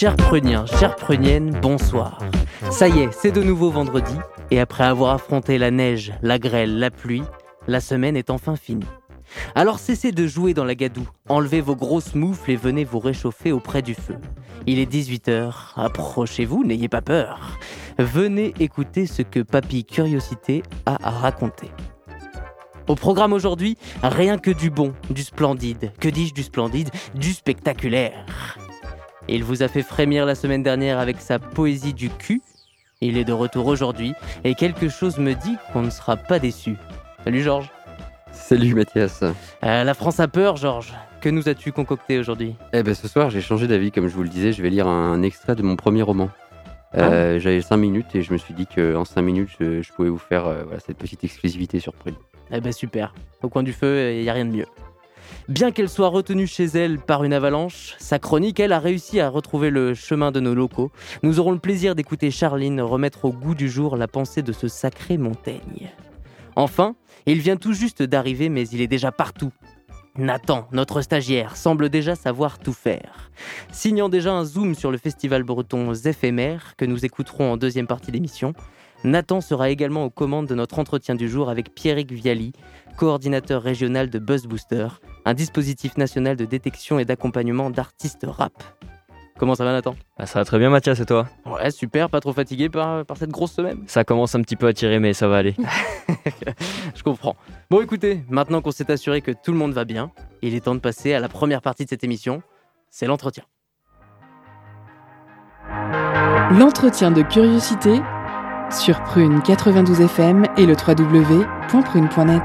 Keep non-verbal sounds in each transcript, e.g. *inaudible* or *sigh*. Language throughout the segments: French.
Chers pruniens, chères pruniennes, bonsoir. Ça y est, c'est de nouveau vendredi, et après avoir affronté la neige, la grêle, la pluie, la semaine est enfin finie. Alors cessez de jouer dans la gadoue, enlevez vos grosses moufles et venez vous réchauffer auprès du feu. Il est 18h, approchez-vous, n'ayez pas peur. Venez écouter ce que Papy Curiosité a à raconter. Au programme aujourd'hui, rien que du bon, du splendide. Que dis-je du splendide Du spectaculaire. Il vous a fait frémir la semaine dernière avec sa poésie du cul. Il est de retour aujourd'hui et quelque chose me dit qu'on ne sera pas déçu. Salut Georges. Salut Mathias. Euh, la France a peur, Georges. Que nous as-tu concocté aujourd'hui? Eh ben ce soir j'ai changé d'avis comme je vous le disais, je vais lire un extrait de mon premier roman. Euh, J'avais 5 minutes et je me suis dit qu'en 5 minutes je, je pouvais vous faire euh, voilà, cette petite exclusivité sur Prune. Eh ben super. Au coin du feu, il n'y a rien de mieux. Bien qu'elle soit retenue chez elle par une avalanche, sa chronique, elle, a réussi à retrouver le chemin de nos locaux. Nous aurons le plaisir d'écouter Charline remettre au goût du jour la pensée de ce sacré Montaigne. Enfin, il vient tout juste d'arriver, mais il est déjà partout. Nathan, notre stagiaire, semble déjà savoir tout faire. Signant déjà un zoom sur le festival breton éphémère que nous écouterons en deuxième partie d'émission, Nathan sera également aux commandes de notre entretien du jour avec Pierrick Viali, coordinateur régional de Buzz Booster, un dispositif national de détection et d'accompagnement d'artistes rap. Comment ça va Nathan? Ah, Ça va très bien Mathias et toi? Ouais super, pas trop fatigué par, par cette grosse semaine? Ça commence un petit peu à tirer mais ça va aller. *laughs* Je comprends. Bon écoutez, maintenant qu'on s'est assuré que tout le monde va bien, il est temps de passer à la première partie de cette émission, c'est l'entretien. L'entretien de curiosité sur Prune 92 FM et le www.prune.net.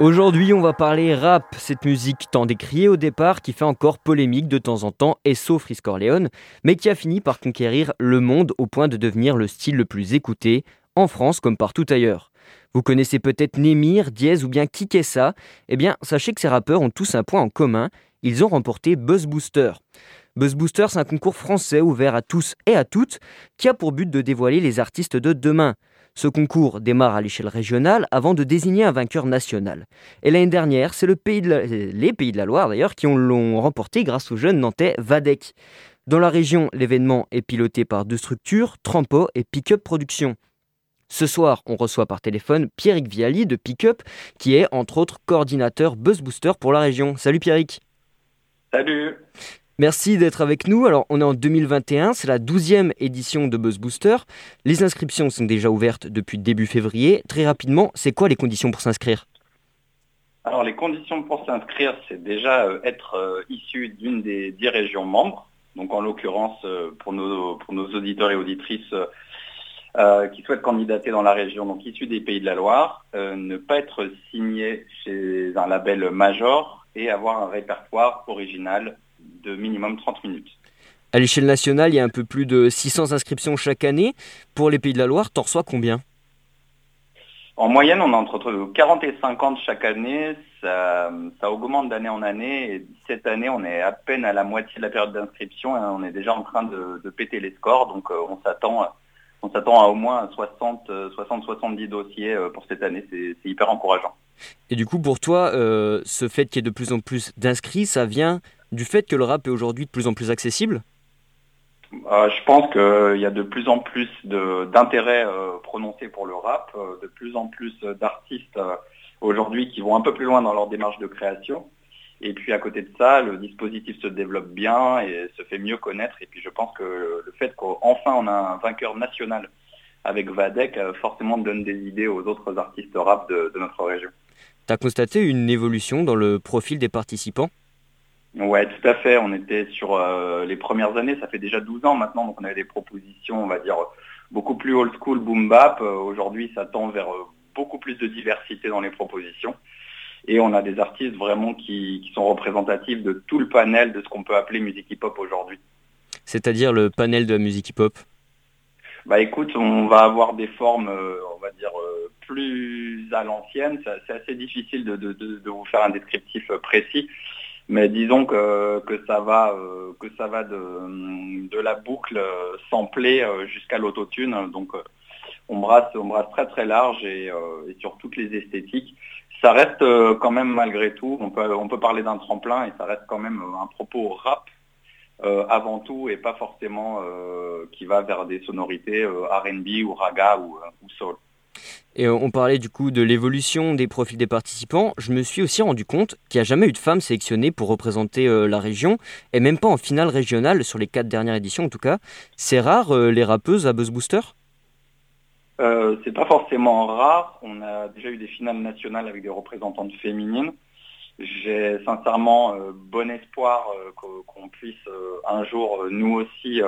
Aujourd'hui, on va parler rap, cette musique tant décriée au départ qui fait encore polémique de temps en temps et sauf Corleone, mais qui a fini par conquérir le monde au point de devenir le style le plus écouté, en France comme partout ailleurs. Vous connaissez peut-être Némir, Diez ou bien Kikessa Eh bien, sachez que ces rappeurs ont tous un point en commun, ils ont remporté Buzz Booster. Buzz Booster, c'est un concours français ouvert à tous et à toutes qui a pour but de dévoiler les artistes de demain. Ce concours démarre à l'échelle régionale avant de désigner un vainqueur national. Et l'année dernière, c'est les Pays de la Loire d'ailleurs qui l'ont remporté grâce au jeune nantais Vadek. Dans la région, l'événement est piloté par deux structures, Trampo et Pickup Production. Ce soir, on reçoit par téléphone Pierrick Viali de Pickup, qui est entre autres coordinateur Buzz Booster pour la région. Salut Pierrick Salut Merci d'être avec nous. Alors, on est en 2021, c'est la 12e édition de Buzz Booster. Les inscriptions sont déjà ouvertes depuis début février. Très rapidement, c'est quoi les conditions pour s'inscrire? Alors, les conditions pour s'inscrire, c'est déjà euh, être euh, issu d'une des 10 régions membres. Donc, en l'occurrence, euh, pour, nos, pour nos auditeurs et auditrices qui souhaitent candidater dans la région, donc issus des Pays de la Loire, ne pas être signé chez un label major et avoir un répertoire original de minimum 30 minutes. À l'échelle nationale, il y a un peu plus de 600 inscriptions chaque année. Pour les Pays de la Loire, t'en reçois combien? En moyenne, on a entre 40 et 50 chaque année. Ça, augmente d'année en année. Et cette année, on est à peine à la moitié de la période d'inscription et on est déjà en train de, péter les scores. Donc euh, on s'attend on s'attend à au moins 60-70 dossiers euh, pour cette année. C'est hyper encourageant. Et du coup, pour toi, euh, ce fait qu'il y ait de plus en plus d'inscrits, ça vient du fait que le rap est aujourd'hui de plus en plus accessible? Euh, Je pense qu'il y a de plus en plus d'intérêt euh, prononcé pour le rap, de plus en plus d'artistes aujourd'hui qui vont un peu plus loin dans leur démarche de création. Et puis à côté de ça, le dispositif se développe bien et se fait mieux connaître. Et puis je pense que le fait qu'enfin on a un vainqueur national avec Vadek, forcément donne des idées aux autres artistes rap de notre région. Tu as constaté une évolution dans le profil des participants? Ouais, tout à fait. On était sur euh, les premières années, ça fait déjà 12 ans maintenant, donc on avait des propositions, on va dire, beaucoup plus old school, boom bap. Euh, aujourd'hui, ça tend vers euh, beaucoup plus de diversité dans les propositions. Et on a des artistes vraiment qui, sont représentatifs de tout le panel de ce qu'on peut appeler musique hip-hop aujourd'hui. C'est-à-dire le panel de la musique hip-hop? Bah écoute, on va avoir des formes, on va dire, plus à l'ancienne. C'est assez difficile de, vous faire un descriptif précis. Mais disons que, ça va, euh, que ça va de, la boucle samplée jusqu'à l'autotune. Donc on brasse, on brasse très très large et sur toutes les esthétiques ça reste euh, quand même malgré tout, on peut, on peut parler d'un tremplin et ça reste quand même euh, un propos rap euh, avant tout et pas forcément qui va vers des sonorités RB ou raga ou, soul. Et on parlait du coup de l'évolution des profils des participants. Je me suis aussi rendu compte qu'il n'y a jamais eu de femmes sélectionnées pour représenter la région, et même pas en finale régionale sur les quatre dernières éditions en tout cas. C'est rare les rappeuses à Buzz Booster? Euh, c'est pas forcément rare. On a déjà eu des finales nationales avec des représentantes féminines. J'ai sincèrement euh, bon espoir euh, qu'on puisse un jour nous aussi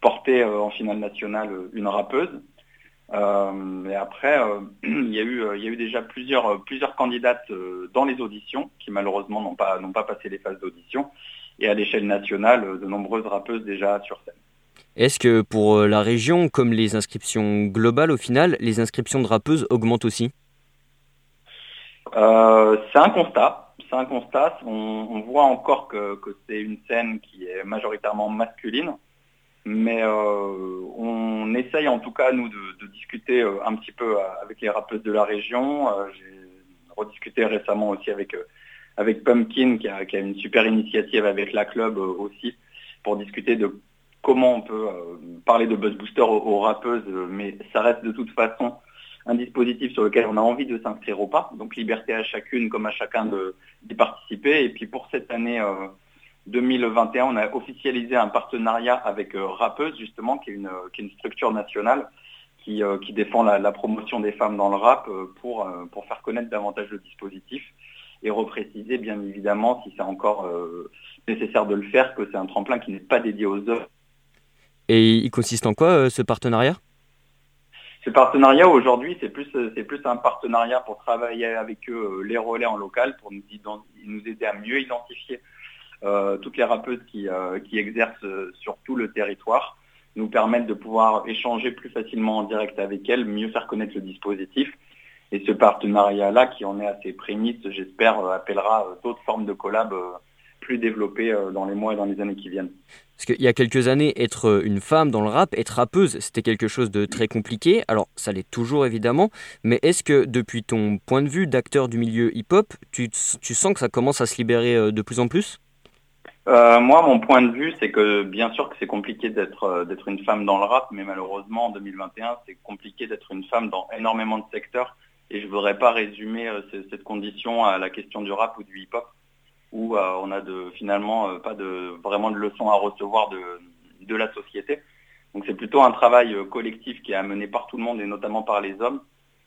porter en finale nationale une rappeuse. Et après, *clears throat* il, y a eu, il y a eu déjà plusieurs, plusieurs candidates dans les auditions qui malheureusement n'ont pas, n'ont pas passé les phases d'audition. Et à l'échelle nationale, de nombreuses rappeuses déjà sur scène. Est-ce que pour euh, la région, comme les inscriptions globales au final, les inscriptions de rappeuses augmentent aussi? Euh, C'est un constat. C'est un constat. On, voit encore que, c'est une scène qui est majoritairement masculine. Mais euh, on essaye en tout cas, nous, de, discuter un petit peu avec les rappeuses de la région. J'ai rediscuté récemment aussi avec, avec Pumpkin, qui a, une super initiative avec la club aussi, pour discuter de comment on peut euh, parler de buzz booster aux, rappeuses, euh, mais ça reste de toute façon un dispositif sur lequel on a envie de s'inscrire ou pas. Donc liberté à chacune comme à chacun d'y participer. Et puis pour cette année 2021, euh, on a officialisé un partenariat avec Rappeuse, justement, qui est une, structure nationale qui, défend la, promotion des femmes dans le rap pour, pour faire connaître davantage le dispositif et repréciser bien évidemment si c'est encore nécessaire de le faire, que c'est un tremplin qui n'est pas dédié aux œuvres et il consiste en quoi euh, ce partenariat? Ce partenariat aujourd'hui, c'est plus, c'est plus un partenariat pour travailler avec eux euh, les relais en local, pour nous, nous aider à mieux identifier euh, toutes les rappeuses qui, qui exercent sur tout le territoire, nous permettre de pouvoir échanger plus facilement en direct avec elles, mieux faire connaître le dispositif. Et ce partenariat-là, qui en est assez prémisse, j'espère, appellera d'autres formes de collab plus développées dans les mois et dans les années qui viennent. Parce qu'il y a quelques années, être euh, une femme dans le rap, être rappeuse, c'était quelque chose de très compliqué. Alors, ça l'est toujours évidemment, mais est-ce que depuis ton point de vue d'acteur du milieu hip-hop, tu, sens que ça commence à se libérer euh, de plus en plus? Euh, moi, mon point de vue, c'est que bien sûr que c'est compliqué d'être d'être une femme dans le rap, mais malheureusement, en 2021, c'est compliqué d'être une femme dans énormément de secteurs. Et je ne voudrais pas résumer cette condition à la question du rap ou du hip-hop où euh, on a finalement euh, pas de, vraiment de leçons à recevoir de, la société. Donc c'est plutôt un travail euh, collectif qui est amené par tout le monde et notamment par les hommes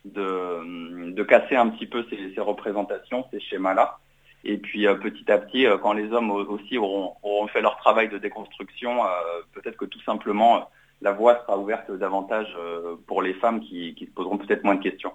de, de casser un petit peu ces, représentations, ces schémas-là. Et puis petit à petit, quand les hommes aussi auront, fait leur travail de déconstruction, peut-être que tout simplement la voie sera ouverte davantage pour les femmes qui, qui se poseront peut-être moins de questions.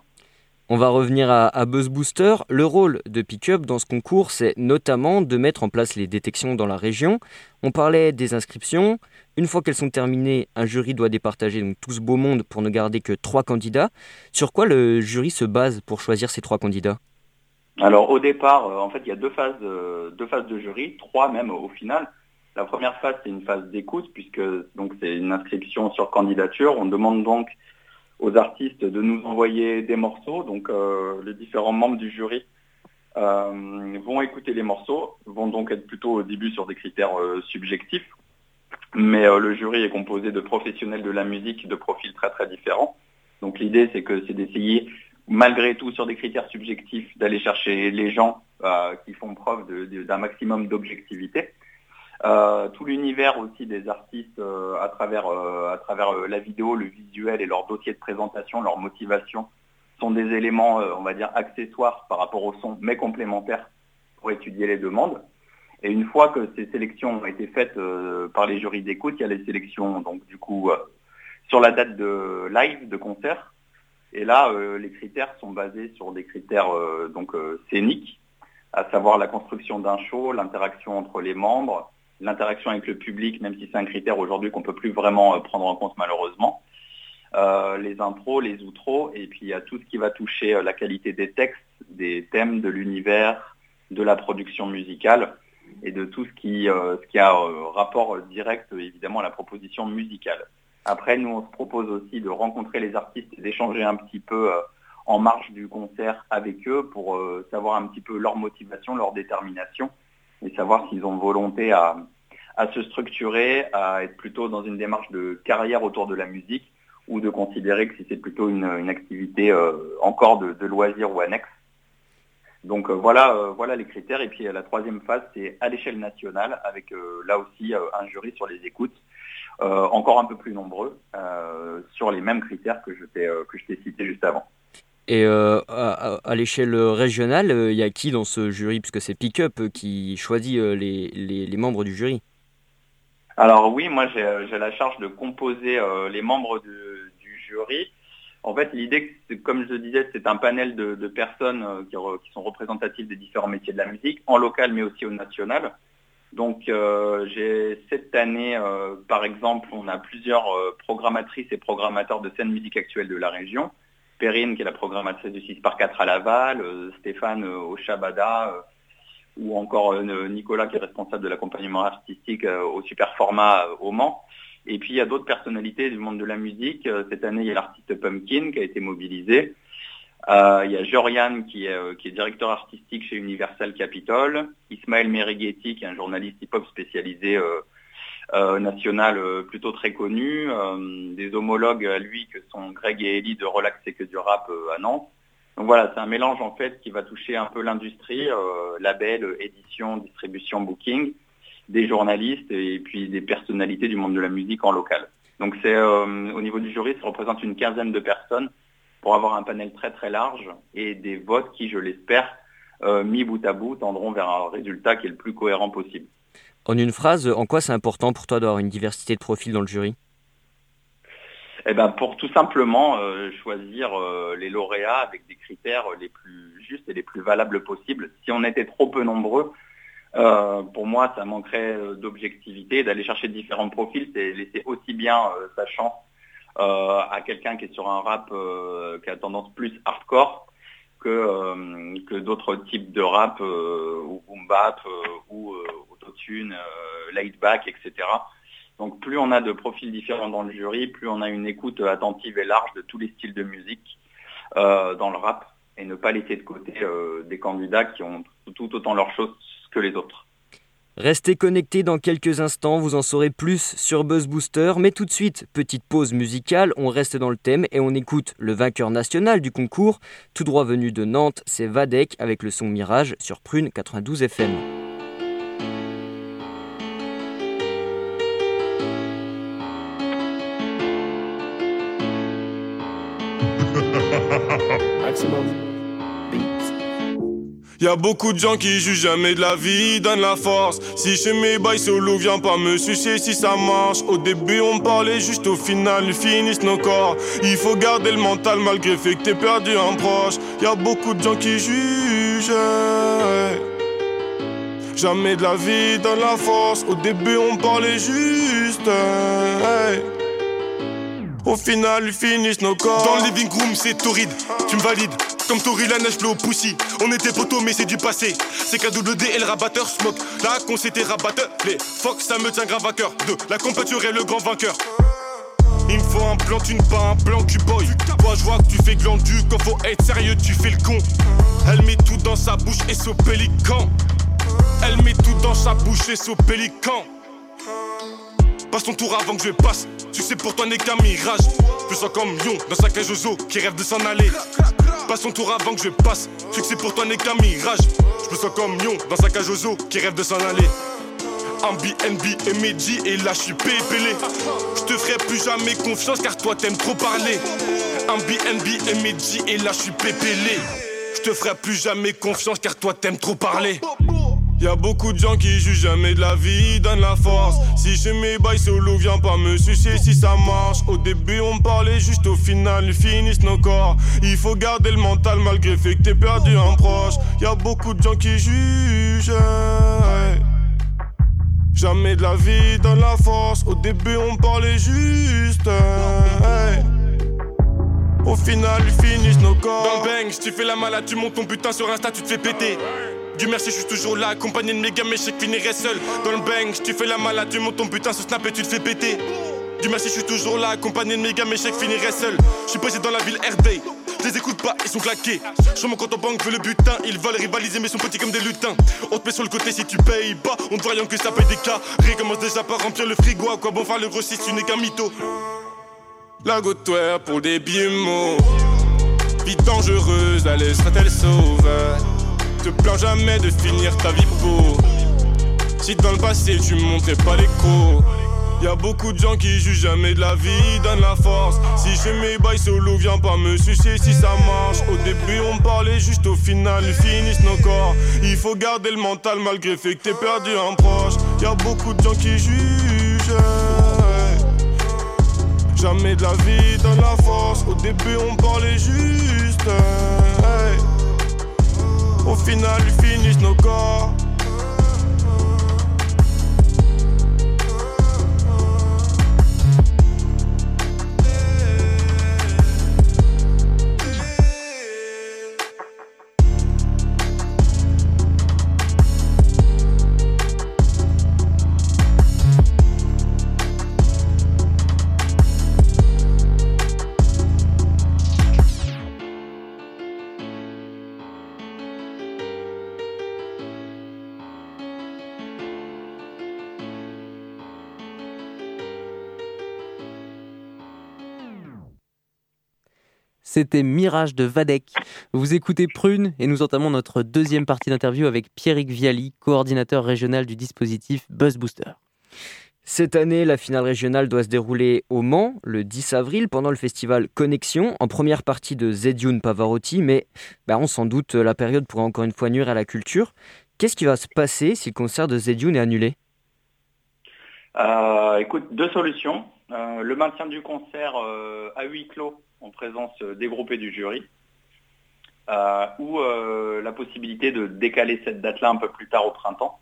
On va revenir à, Buzz Booster. Le rôle de Pickup dans ce concours, c'est notamment de mettre en place les détections dans la région. On parlait des inscriptions. Une fois qu'elles sont terminées, un jury doit départager donc, tout ce beau monde pour ne garder que trois candidats. Sur quoi le jury se base pour choisir ces trois candidats? Alors au départ, euh, en fait, il y a deux phases, deux phases de jury, trois même au final. La première phase, c'est une phase d'écoute, puisque donc c'est une inscription sur candidature. On demande donc aux artistes de nous envoyer des morceaux. Donc euh, les différents membres du jury euh, vont écouter les morceaux, vont donc être plutôt au début sur des critères subjectifs. Mais le jury est composé de professionnels de la musique de profils très très différents. Donc l'idée c'est que c'est d'essayer malgré tout sur des critères subjectifs d'aller chercher les gens qui font preuve d'un maximum d'objectivité. Euh, tout l'univers aussi des artistes euh, à travers, euh, à travers la vidéo, le visuel et leur dossier de présentation, leur motivation sont des éléments, on va dire, accessoires par rapport au son, mais complémentaires pour étudier les demandes. Et une fois que ces sélections ont été faites par les jurys d'écoute, il y a les sélections donc du coup sur la date de live, de concert, Et là, les critères sont basés sur des critères donc scéniques, à savoir la construction d'un show, l'interaction entre les membres, l'interaction avec le public, même si c'est un critère aujourd'hui qu'on ne peut plus vraiment prendre en compte malheureusement, les intros, les outros, et puis il y a tout ce qui va toucher la qualité des textes, des thèmes, de l'univers, de la production musicale et de tout ce qui, euh, a euh, rapport direct évidemment à la proposition musicale. Après, nous, on se propose aussi de rencontrer les artistes et d'échanger un petit peu euh, en marge du concert avec eux pour savoir un petit peu leur motivation, leur détermination et savoir s'ils ont volonté à, se structurer, à être plutôt dans une démarche de carrière autour de la musique ou de considérer que si c'est plutôt une, activité encore de, loisir ou annexe, donc euh, voilà, euh, voilà les critères. Et puis euh, la troisième phase, c'est à l'échelle nationale, avec là aussi un jury sur les écoutes, encore un peu plus nombreux, sur les mêmes critères que je t'ai cité juste avant. Et à, l'échelle régionale, il y a qui dans ce jury? Puisque c'est Pickup qui choisit les, membres du jury. Alors oui, moi j'ai la charge de composer les membres du jury. En fait, l'idée, comme je le disais, c'est un panel de, personnes euh, qui, sont représentatives des différents métiers de la musique, en local mais aussi au national. Donc euh, j'ai cette année, euh, par exemple, on a plusieurs programmatrices et programmateurs de scène musique actuelle de la région. Perrine, qui est la programmatrice du 6 par 4 à Laval, Stéphane au Chabada, ou encore Nicolas, qui est responsable de l'accompagnement artistique au super format au Mans. Et puis il y a d'autres personnalités du monde de la musique. Euh, cette année, il y a l'artiste Pumpkin qui a été mobilisé. Euh, il y a Jorian qui est, euh, directeur artistique chez Universal Capitol. Ismaël Merighetti qui est un journaliste hip-hop spécialisé national plutôt très connu. des homologues à lui que sont Greg et Ellie de Relax et que du rap à Nantes. Donc voilà, c'est un mélange en fait qui va toucher un peu l'industrie, label, édition, distribution, booking des journalistes et puis des personnalités du monde de la musique en local. Donc c'est euh, au niveau du jury, ça représente une quinzaine de personnes pour avoir un panel très très large et des votes qui, je l'espère, euh, mis bout à bout, tendront vers un résultat qui est le plus cohérent possible. En une phrase, en quoi c'est important pour toi d'avoir une diversité de profils dans le jury? Eh ben, pour tout simplement euh, choisir les lauréats avec des critères les plus justes et les plus valables possibles. Si on était trop peu nombreux, euh, pour moi, ça manquerait euh, d'objectivité. D'aller chercher différents profils, c'est laisser aussi bien euh, sa chance à quelqu'un qui est sur un rap qui a tendance plus hardcore que, que d'autres types de rap, ou boom bap, ou autotune, laid back, etc. Donc plus on a de profils différents dans le jury, plus on a une écoute attentive et large de tous les styles de musique dans le rap et ne pas laisser de côté des candidats qui ont tout autant leurs choses les autres. Restez connectés dans quelques instants, vous en saurez plus sur Buzz Booster, mais tout de suite, petite pause musicale, on reste dans le thème et on écoute le vainqueur national du concours, tout droit venu de Nantes, c'est Vadek avec le son Mirage sur Prune 92 FM. *laughs* Y'a beaucoup de gens qui jugent jamais de la vie, donnent la force. Si chez mes bails solo, viens pas me sucer si ça marche. Au début, on parlait juste au final, ils finissent nos corps. Il faut garder le mental malgré fait que t'es perdu un proche. Y'a beaucoup de gens qui jugent. Jamais de la vie, donne la force. Au début, on parlait juste. Au final, ils finissent nos corps. Dans le living room, c'est torride. Tu me valides. Comme Tori, la neige, bleu au poussi. On était poteau, mais c'est du passé. C'est KWD et le rabatteur smoke. Là, qu'on s'était rabatteur. Les Fox, ça me tient grave à cœur. De la compétition est le grand vainqueur. Il me faut un plan, tu ne pas un plan, tu boy. Toi, je vois que tu fais glandu. Quand faut être sérieux, tu fais le con. Elle met tout dans sa bouche et son pélican. Elle met tout dans sa bouche et son pélican. Passe ton tour avant que je passe. Sais, pour toi n'est qu'un mirage. Je sens comme Lyon dans sa cage aux qui rêve de s'en aller. Passe ton tour avant que je passe. Sais, pour toi n'est qu'un mirage. Je me sens comme Lyon dans sa cage aux qui rêve de s'en aller. Ambi, NB et Medji et là je suis pépélé. Je te ferai plus jamais confiance car toi t'aimes trop parler. Ambi, NB et Medji et là je suis pépélé. Je te ferai plus jamais confiance car toi t'aimes trop parler. Y'a beaucoup de gens qui jugent jamais de la vie, donnent la force. Si je mes bails solo, viens pas me sucer si ça marche. Au début, on parlait juste au final, ils finissent nos corps. Il faut garder le mental malgré fait que t'es perdu un proche. Y'a beaucoup de gens qui jugent. Jamais de la vie donne la force. Au début, on parlait juste. Au final, ils finissent nos corps. Dans le bang, tu fais la malade, tu montes ton butin sur Insta, tu te fais péter. Du merci, je suis toujours là, accompagné de mes gars, mais je seul. Dans le bang, tu fais la malade, tu montes ton butin sur Snap et tu te fais péter. Du merci, je suis toujours là, accompagné de mes gars, mais je seul. Je suis posé dans la ville RD. Je les écoute pas, ils sont claqués. Sur mon compte en banque, veut le butin. Ils veulent rivaliser, mais sont petits comme des lutins. On te met sur le côté si tu payes pas. On te voit rien que ça paye des cas. Recommence déjà par remplir le frigo. À quoi bon faire le gros si tu n'es qu'un mytho? La goutte pour des mots Vie dangereuse, la laissera-t-elle sauve Te plains jamais de finir ta vie pauvre. Si dans le passé tu montrais pas l'écho. Y'a beaucoup de gens qui jugent jamais de la vie, donnent la force. Si je mes bails solo, viens pas me sucer si ça marche. Au début, on parlait juste au final, ils finissent nos corps. Il faut garder le mental malgré fait que t'es perdu un proche. Y'a beaucoup de gens qui jugent. Jamais de la vie donne la force. Au début, on parlait juste. Au final, ils finissent nos corps. C'était Mirage de Vadek. Vous écoutez Prune et nous entamons notre deuxième partie d'interview avec Pierrick Viali, coordinateur régional du dispositif Buzz Booster. Cette année, la finale régionale doit se dérouler au Mans le 10 avril pendant le festival Connexion, en première partie de Zedioun Pavarotti, mais bah, on s'en doute, la période pourrait encore une fois nuire à la culture. Qu'est-ce qui va se passer si le concert de Zedioun est annulé? Euh, Écoute, deux solutions. Euh, le maintien du concert euh, à huis clos en présence dégroupée du jury, euh, ou euh, la possibilité de décaler cette date-là un peu plus tard au printemps.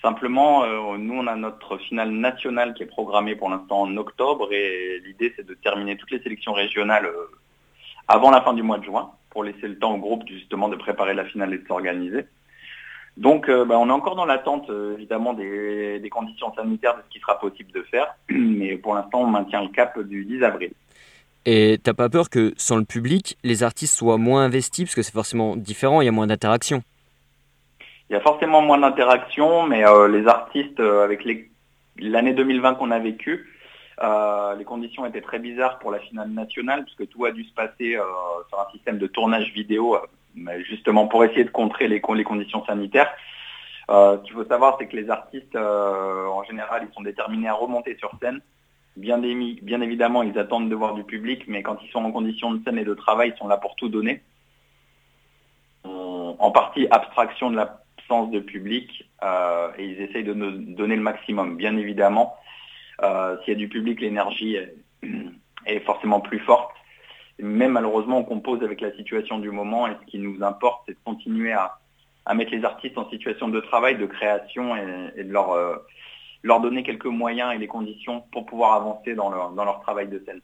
Simplement, euh, nous, on a notre finale nationale qui est programmée pour l'instant en octobre et l'idée, c'est de terminer toutes les sélections régionales avant la fin du mois de juin pour laisser le temps au groupe justement de préparer la finale et de s'organiser. Donc, bah, on est encore dans l'attente, évidemment, des, des, conditions sanitaires de ce qui sera possible de faire. *clears throat* Mais pour l'instant, on maintient le cap du 10 avril. Et t'as pas peur que sans le public, les artistes soient moins investis parce que c'est forcément différent, il y a moins d'interaction. Il y a forcément moins d'interaction, mais euh, les artistes, euh, avec l'année 2020 qu'on a vécue, euh, les conditions étaient très bizarres pour la finale nationale, puisque tout a dû se passer sur un système de tournage vidéo, justement pour essayer de contrer les, les conditions sanitaires. ce qu'il faut savoir, c'est que les artistes, en général, ils sont déterminés à remonter sur scène. Bien, évidemment, ils attendent de voir du public, mais quand ils sont en condition de scène et de travail, ils sont là pour tout donner. En partie abstraction de l'absence de public, euh, et ils essayent de nous donner le maximum. Bien évidemment, euh, s'il y a du public, l'énergie est, forcément plus forte. Mais malheureusement, on compose avec la situation du moment, et ce qui nous importe, c'est de continuer à, mettre les artistes en situation de travail, de création, et, de leur... Euh, leur donner quelques moyens et les conditions pour pouvoir avancer dans leur, dans leur travail de scène.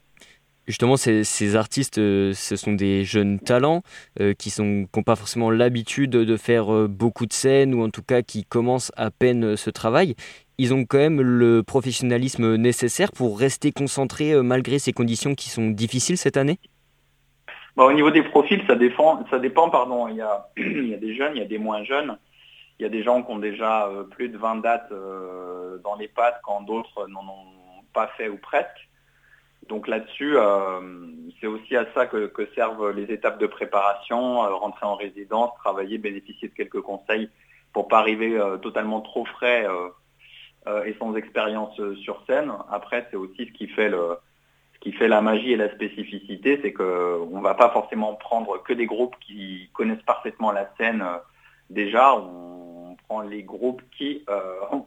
Justement, ces, ces artistes, euh, ce sont des jeunes talents euh, qui n'ont pas forcément l'habitude de faire euh, beaucoup de scènes ou en tout cas qui commencent à peine ce travail. Ils ont quand même le professionnalisme nécessaire pour rester concentrés malgré ces conditions qui sont difficiles cette année? Bah, Au niveau des profils, ça dépend. Ça dépend pardon. Il, y a, *clears throat* il y a des jeunes, il y a des moins jeunes. Il y a des gens qui ont déjà euh, plus de 20 dates euh, dans les pattes quand d'autres n'en ont pas fait ou presque. Donc là-dessus, euh, c'est aussi à ça que, servent les étapes de préparation, rentrer en résidence, travailler, bénéficier de quelques conseils pour pas arriver totalement trop frais et sans expérience sur scène. Après, c'est aussi ce qui fait le, qui fait la magie et la spécificité, c'est qu'on ne va pas forcément prendre que des groupes qui connaissent parfaitement la scène déjà. Prend les groupes qui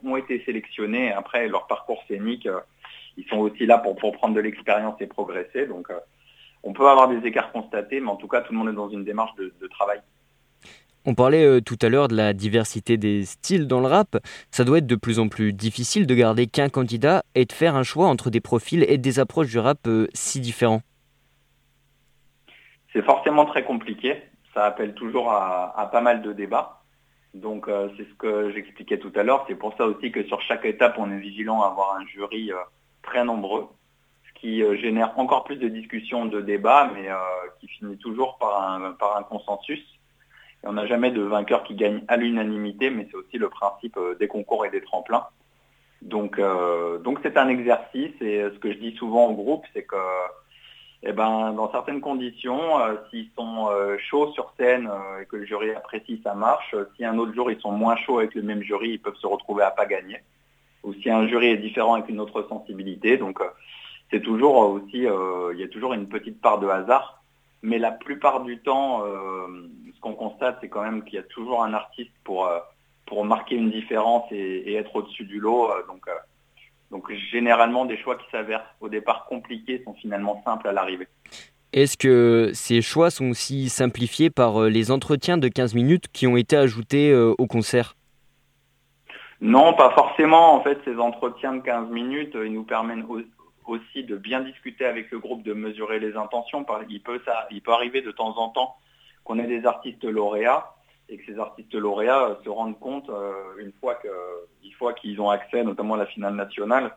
ont été sélectionnés. Après, leur parcours scénique, ils sont aussi là pour, prendre de l'expérience et progresser. Donc, on peut avoir des écarts constatés, mais en tout cas, tout le monde est dans une démarche de, travail. On parlait tout à l'heure de la diversité des styles dans le rap. Ça doit être de plus en plus difficile de garder qu'un candidat et de faire un choix entre des profils et des approches du rap si différents. C'est forcément très compliqué. Ça appelle toujours à, pas mal de débats. Donc euh, c'est ce que j'expliquais tout à l'heure. C'est pour ça aussi que sur chaque étape, on est vigilant à avoir un jury euh, très nombreux, ce qui euh, génère encore plus de discussions, de débats, mais qui finit toujours par un, par un consensus. Et on n'a jamais de vainqueur qui gagne à l'unanimité, mais c'est aussi le principe des concours et des tremplins. Donc donc c'est un exercice et ce que je dis souvent au groupe, c'est que eh ben, dans certaines conditions, euh, s'ils sont euh, chauds sur scène euh, et que le jury apprécie, ça marche. Si un autre jour ils sont moins chauds avec le même jury, ils peuvent se retrouver à pas gagner. Ou si un jury est différent avec une autre sensibilité, donc c'est toujours aussi, il y a toujours une petite part de hasard. Mais la plupart du temps, ce qu'on constate, c'est quand même qu'il y a toujours un artiste pour pour marquer une différence et, et être au-dessus du lot. donc donc généralement, des choix qui s'avèrent au départ compliqués sont finalement simples à l'arrivée. Est-ce que ces choix sont aussi simplifiés par euh, les entretiens de 15 minutes qui ont été ajoutés euh, au concert? Non, pas forcément. En fait, ces entretiens de 15 minutes, euh, ils nous permettent aussi de bien discuter avec le groupe, de mesurer les intentions. Il peut, ça, il peut arriver de temps en temps qu'on ait des artistes lauréats et que ces artistes lauréats euh, se rendent compte, euh, une fois qu'ils ont accès notamment à la finale nationale,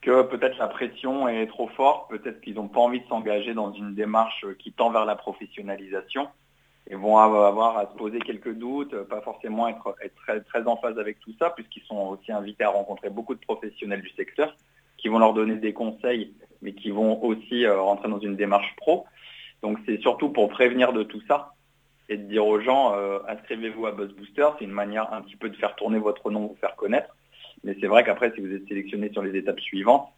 que peut-être la pression est trop forte, peut-être qu'ils n'ont pas envie de s'engager dans une démarche qui tend vers la professionnalisation et vont avoir à se poser quelques doutes, pas forcément être, très, en phase avec tout ça, puisqu'ils sont aussi invités à rencontrer beaucoup de professionnels du secteur qui vont leur donner des conseils, mais qui vont aussi euh, rentrer dans une démarche pro. Donc c'est surtout pour prévenir de tout ça et de dire aux gens euh, inscrivez-vous à Buzz Booster. C'est une manière un petit peu de faire tourner votre nom, vous faire connaître. Mais c'est vrai qu'après, si vous êtes sélectionné sur les étapes suivantes,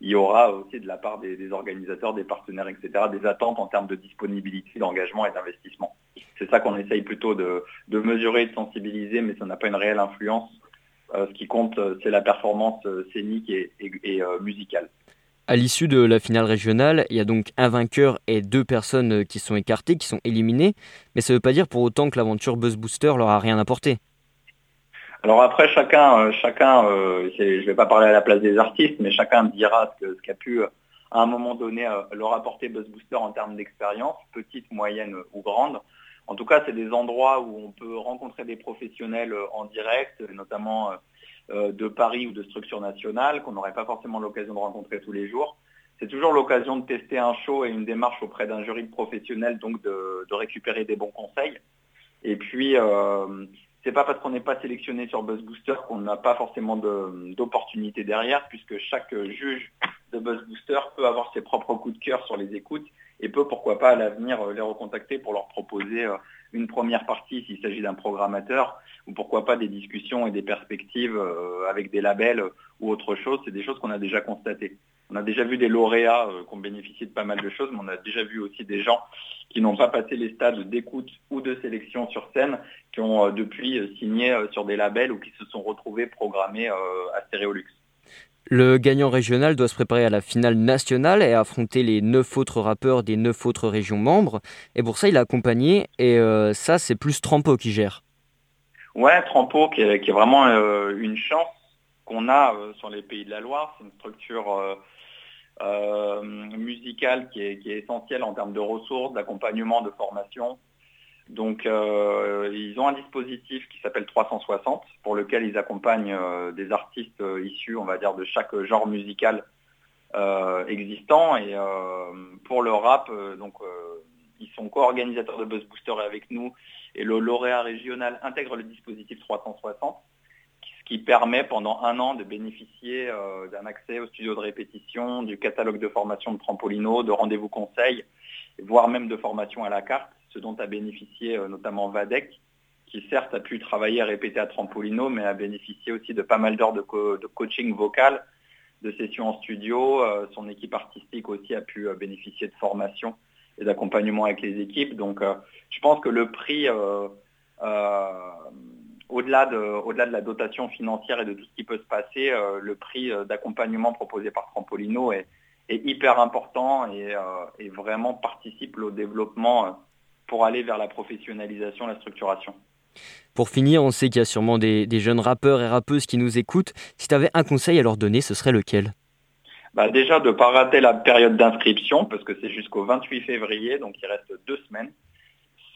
il y aura aussi de la part des, organisateurs, des partenaires, etc., des attentes en termes de disponibilité, d'engagement et d'investissement. C'est ça qu'on essaye plutôt de, mesurer et de sensibiliser, mais ça n'a pas une réelle influence. Euh, ce qui compte, euh, c'est la performance scénique et musicale. À l'issue de la finale régionale, il y a donc un vainqueur et deux personnes euh, qui sont écartées, qui sont éliminées. Mais ça ne veut pas dire pour autant que l'aventure Buzz Booster leur a rien apporté. Alors après, chacun, euh, chacun euh, je ne vais pas parler à la place des artistes, mais chacun dira ce qu'a pu à un moment donné leur apporter Buzz Booster en termes d'expérience, petite, moyenne ou grande. En tout cas, c'est des endroits où on peut rencontrer des professionnels en direct, notamment de Paris ou de structures nationales qu'on n'aurait pas forcément l'occasion de rencontrer tous les jours. C'est toujours l'occasion de tester un show et une démarche auprès d'un jury de professionnels, donc de, récupérer des bons conseils. Et puis, euh, c'est pas parce qu'on n'est pas sélectionné sur Buzz Booster qu'on n'a pas forcément d'opportunité derrière, puisque chaque juge de Buzz Booster peut avoir ses propres coups de cœur sur les écoutes et peut, pourquoi pas, à l'avenir euh, les recontacter pour leur proposer euh, une première partie s'il s'agit d'un programmateur, ou pourquoi pas des discussions et des perspectives euh, avec des labels ou autre chose. C'est des choses qu'on a déjà constatées. On a déjà vu des lauréats qui ont bénéficié de pas mal de choses, mais on a déjà vu aussi des gens qui n'ont pas passé les stades d'écoute ou de sélection sur scène, qui ont depuis signé sur des labels ou qui se sont retrouvés programmés à Stéréolux. Le gagnant régional doit se préparer à la finale nationale et affronter les neuf autres rappeurs des neuf autres régions membres. Et pour ça, il est accompagné. Et euh, ça, c'est plus Trampo qui gère. Ouais, Trampo qui est, vraiment euh, une chance qu'on a euh, sur les pays de la Loire. C'est une structure musicale qui est, essentielle en termes de ressources, d'accompagnement, de formation. Donc euh, ils ont un dispositif qui s'appelle 360 pour lequel ils accompagnent euh, des artistes euh, issus, on va dire, de chaque genre musical existant. Et pour le rap, donc ils sont co-organisateurs de Buzz Booster avec nous et le lauréat régional intègre le dispositif 360 ce qui permet pendant un an de bénéficier d'un accès au studio de répétition, du catalogue de formation de Trampolino, de rendez-vous conseils, voire même de formation à la carte ce dont a bénéficié euh, notamment Vadec, qui certes a pu travailler et répéter à Trampolino, mais a bénéficié aussi de pas mal d'heures de, coaching vocal, de sessions en studio. Euh, son équipe artistique aussi a pu euh, bénéficier de formation et d'accompagnement avec les équipes. Donc je pense que le prix au-delà de, la dotation financière et de tout ce qui peut se passer, le prix d'accompagnement proposé par Trampolino est, hyper important et, vraiment participe au développement pour aller vers la professionnalisation, la structuration. Pour finir, on sait qu'il y a sûrement des, jeunes rappeurs et rappeuses qui nous écoutent. Si tu avais un conseil à leur donner, ce serait lequel? Bah Déjà de ne pas rater la période d'inscription, parce que c'est jusqu'au 28 février, donc il reste deux semaines.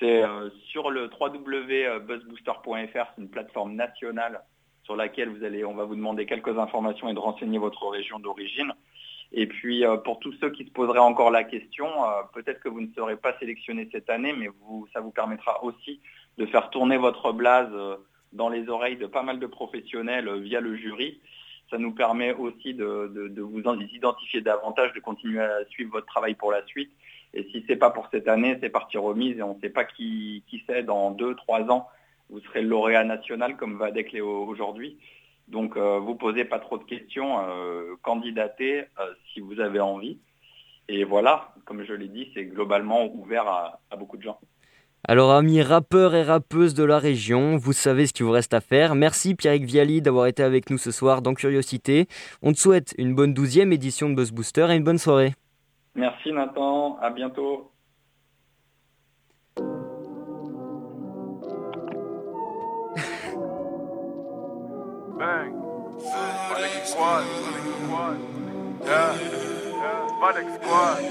C'est euh, sur le www.buzzbooster.fr, c'est une plateforme nationale sur laquelle vous allez, on va vous demander quelques informations et de renseigner votre région d'origine. Et puis euh, pour tous ceux qui se poseraient encore la question, euh, peut-être que vous ne serez pas sélectionné cette année, mais ça vous permettra aussi de faire tourner votre blase euh, dans les oreilles de pas mal de professionnels via le jury. Ça nous permet aussi de, vous identifier davantage, de continuer à suivre votre travail pour la suite. Et si ce n'est pas pour cette année, c'est partie remise et on ne sait pas qui, qui c'est dans deux, trois ans. Vous serez lauréat national comme Vadek Léo aujourd'hui. Donc euh, vous posez pas trop de questions, euh, candidatez euh, si vous avez envie. Et voilà, comme je l'ai dit, c'est globalement ouvert à, beaucoup de gens. Alors amis rappeurs et rappeuses de la région, vous savez ce qu'il vous reste à faire. Merci Pierrick Viali d'avoir été avec nous ce soir dans Curiosité. On te souhaite une bonne douzième édition de Buzz Booster et une bonne soirée. Merci Nathan, à bientôt. Bang. Squad. Yeah. Squad.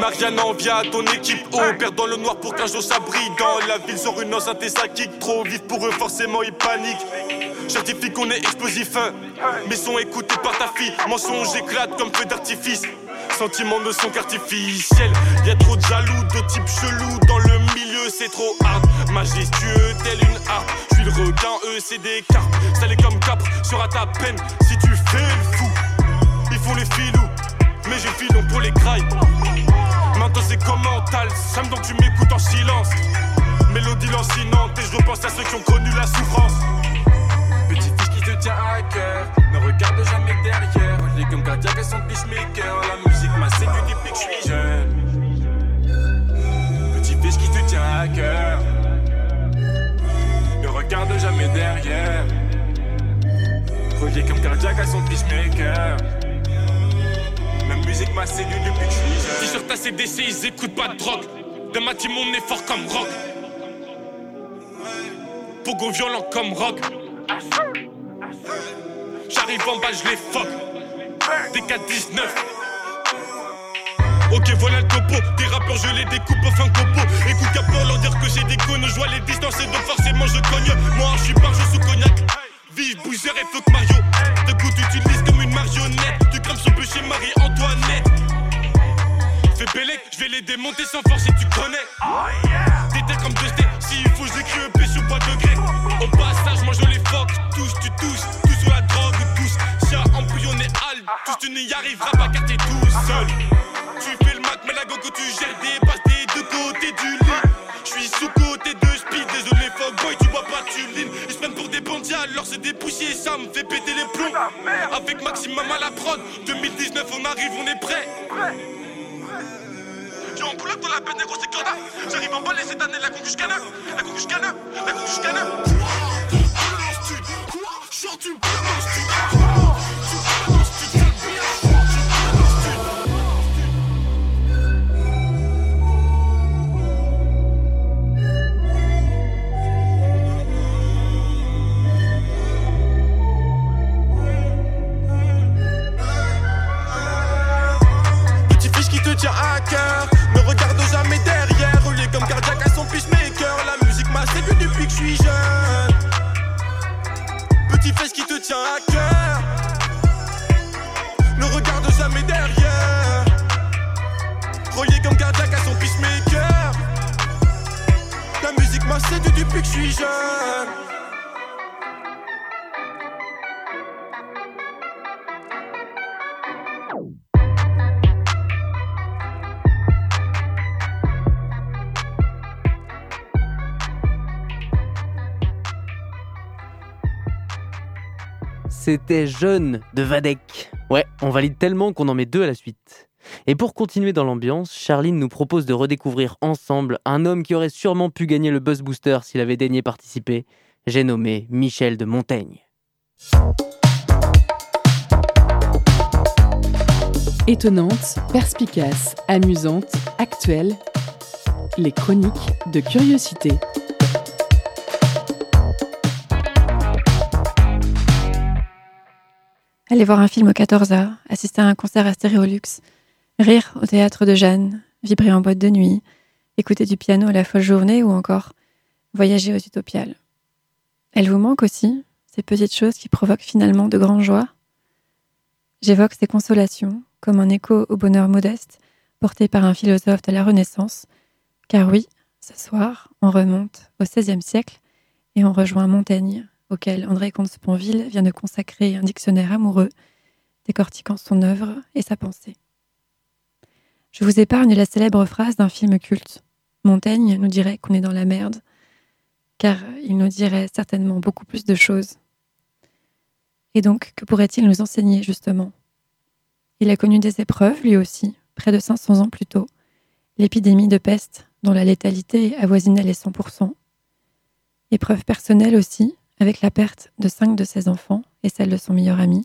Marianne envie à ton équipe oh, Perdant le noir pour qu'un jour ça brille Dans la ville sur une enceinte et ça kick Trop vite pour eux forcément ils paniquent Certifie qu'on est explosif hein. Mes sons écoutés par ta fille Mensonge éclate comme feu d'artifice Sentiments ne sont qu'artificiels Y'a trop de jaloux, de type chelou Dans le milieu c'est trop hard. Majestueux tel une harpe. Je suis le requin, eux c'est des carpes. Salé comme capre, sera ta peine. Si tu fais le fou Ils font les filous. Mais j'ai filon pour les crailles Maintenant c'est comme mental me donc tu m'écoutes en silence? Mélodie lancinante Et je repense à ceux qui ont connu la souffrance. Petit fils qui te tient à cœur Ne regarde jamais derrière. Les comme cardiaque et son peacemaker La musique m'a séduit depuis que je suis jeune à Ne regarde jamais derrière. Relié comme cardiaque à son peacemaker Ma musique m'a séduit depuis que je suis jeune. Sur ta CDC ils écoutent pas de drogue. De ma team on est fort comme rock. Pogo violent comme rock. J'arrive en bas, je les fuck. Des 4-19. Ok, voilà le topo. Des rappeurs, je les découpe au fin copo. Écoute, qu'à pour leur dire que j'ai des connes. Je vois les distances et donc forcément je cogne. Moi, je suis pas je sous cognac. Vive, bouger et fuck Mario. De coup, tu utilises comme une marionnette. Tu crames son peu chez Marie-Antoinette. Fais bélec, je vais les démonter sans force et tu connais. T'étais comme deux S'il faut, j'écris EP sur pas de grec. Au passage, moi je les fuck. Touche, tu touches. Tous sur la drogue, tous. Chat empouillonné, al. Tous, tu n'y arriveras pas car t'es tout seul. Tu fais le mac, mais la go que tu gères dépasse des deux côtés du lit. Je suis sous côté de speed, désolé fuck boy, tu vois pas tu lean. Ils se prennent pour des bandits, alors c'est des poussiers, ça me fait péter les plombs. Avec maximum à la prod, 2019 on arrive, on est prêt. Yo, on pull up dans la peine c'est Corda. J'arrive en balai cette année, la canne. La conquête canne. La conquête canne. Une Petit depuis que je suis jeune. Petit fesse qui te tient à cœur. Ne regarde jamais derrière. Relié comme cardiaque à son peacemaker. La musique m'a séduit depuis que je suis jeune. C'était Jeune de Vadek. Ouais, on valide tellement qu'on en met deux à la suite. Et pour continuer dans l'ambiance, Charline nous propose de redécouvrir ensemble un homme qui aurait sûrement pu gagner le Buzz Booster s'il avait daigné participer. J'ai nommé Michel de Montaigne. Étonnante, perspicace, amusante, actuelle, les chroniques de curiosité. Aller voir un film au 14h, assister à un concert à Stéréolux, rire au théâtre de Jeanne, vibrer en boîte de nuit, écouter du piano à la folle journée ou encore voyager aux utopiales. Elle vous manque aussi, ces petites choses qui provoquent finalement de grandes joies? J'évoque ces consolations comme un écho au bonheur modeste porté par un philosophe de la Renaissance, car oui, ce soir, on remonte au XVIe siècle et on rejoint Montaigne, auquel André Comte-Sponville vient de consacrer un dictionnaire amoureux, décortiquant son œuvre et sa pensée. Je vous épargne la célèbre phrase d'un film culte. Montaigne nous dirait qu'on est dans la merde, car il nous dirait certainement beaucoup plus de choses. Et donc, que pourrait-il nous enseigner justement? Il a connu des épreuves, lui aussi, près de 500 ans plus tôt, l'épidémie de peste, dont la létalité avoisinait les 100%. Épreuve personnelle aussi, avec la perte de cinq de ses enfants et celle de son meilleur ami.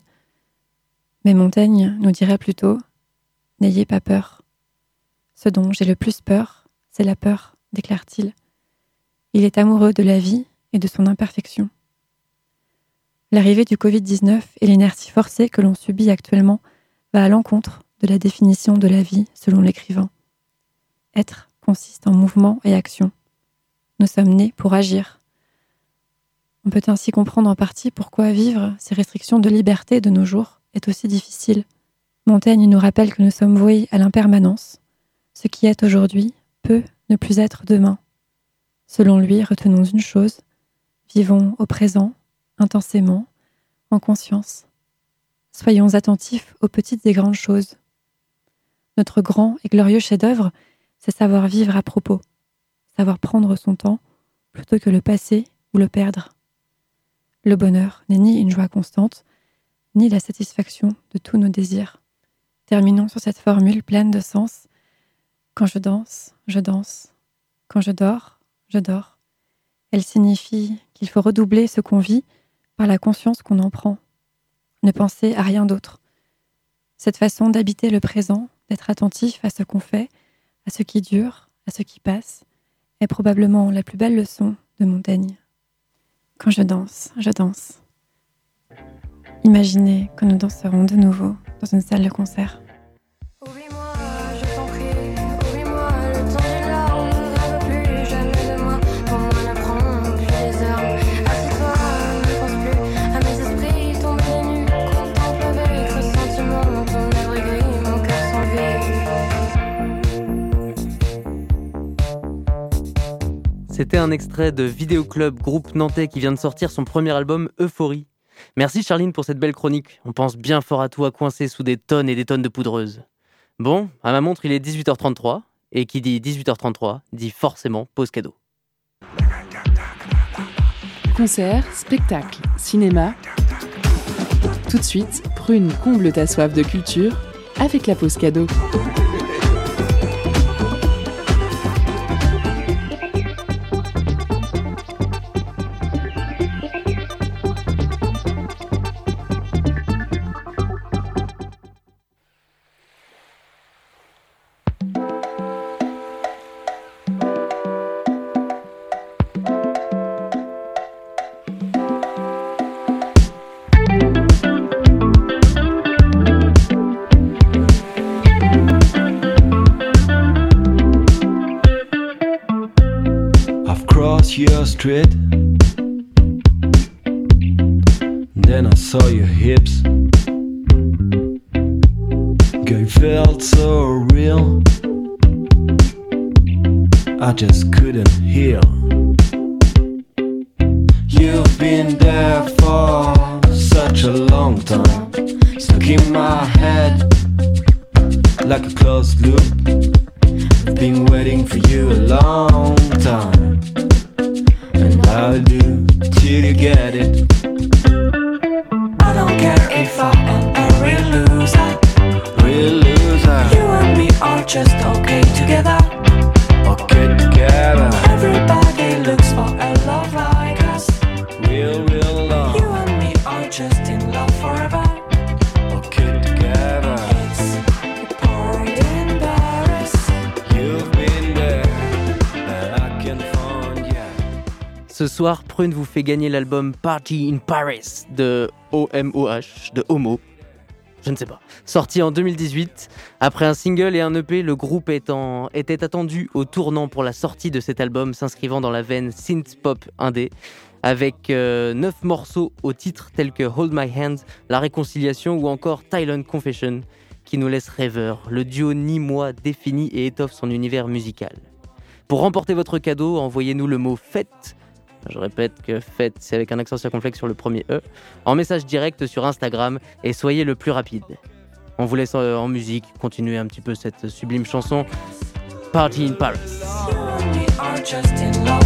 Mais Montaigne nous dirait plutôt N'ayez pas peur. Ce dont j'ai le plus peur, c'est la peur, déclare-t-il. Il est amoureux de la vie et de son imperfection. L'arrivée du Covid-19 et l'inertie forcée que l'on subit actuellement va à l'encontre de la définition de la vie selon l'écrivain. Être consiste en mouvement et action. Nous sommes nés pour agir, on peut ainsi comprendre en partie pourquoi vivre ces restrictions de liberté de nos jours est aussi difficile. Montaigne nous rappelle que nous sommes voués à l'impermanence. Ce qui est aujourd'hui peut ne plus être demain. Selon lui, retenons une chose, vivons au présent, intensément, en conscience. Soyons attentifs aux petites et grandes choses. Notre grand et glorieux chef-d'œuvre, c'est savoir vivre à propos, savoir prendre son temps plutôt que le passer ou le perdre. Le bonheur n'est ni une joie constante, ni la satisfaction de tous nos désirs. Terminons sur cette formule pleine de sens. Quand je danse, je danse. Quand je dors, je dors. Elle signifie qu'il faut redoubler ce qu'on vit par la conscience qu'on en prend. Ne penser à rien d'autre. Cette façon d'habiter le présent, d'être attentif à ce qu'on fait, à ce qui dure, à ce qui passe, est probablement la plus belle leçon de Montaigne. Quand je danse, je danse. Imaginez que nous danserons de nouveau dans une salle de concert. C'était un extrait de Vidéo Club, groupe nantais qui vient de sortir son premier album Euphorie. Merci Charline pour cette belle chronique. On pense bien fort à toi coincé sous des tonnes et des tonnes de poudreuse. Bon, à ma montre, il est 18h33. Et qui dit 18h33 dit forcément pause cadeau. Concert, spectacle, cinéma. Tout de suite, prune comble ta soif de culture avec la pause cadeau. Street. Then I saw your hips. Girl, felt so real. I just couldn't heal. You've been there Vous fait gagner l'album Party in Paris de OMOH, de Homo. Je ne sais pas. Sorti en 2018. Après un single et un EP, le groupe étant- était attendu au tournant pour la sortie de cet album, s'inscrivant dans la veine synth-pop indé, avec 9 morceaux au titre tels que Hold My Hand, La Réconciliation ou encore Thailand Confession, qui nous laisse rêveurs. Le duo Ni-Moi définit et étoffe son univers musical. Pour remporter votre cadeau, envoyez-nous le mot fête je répète que faites, c'est avec un accent circonflexe sur le premier E, en message direct sur Instagram et soyez le plus rapide. On vous laisse euh, en musique, continuer un petit peu cette sublime chanson Party in Paris. You and me are just in love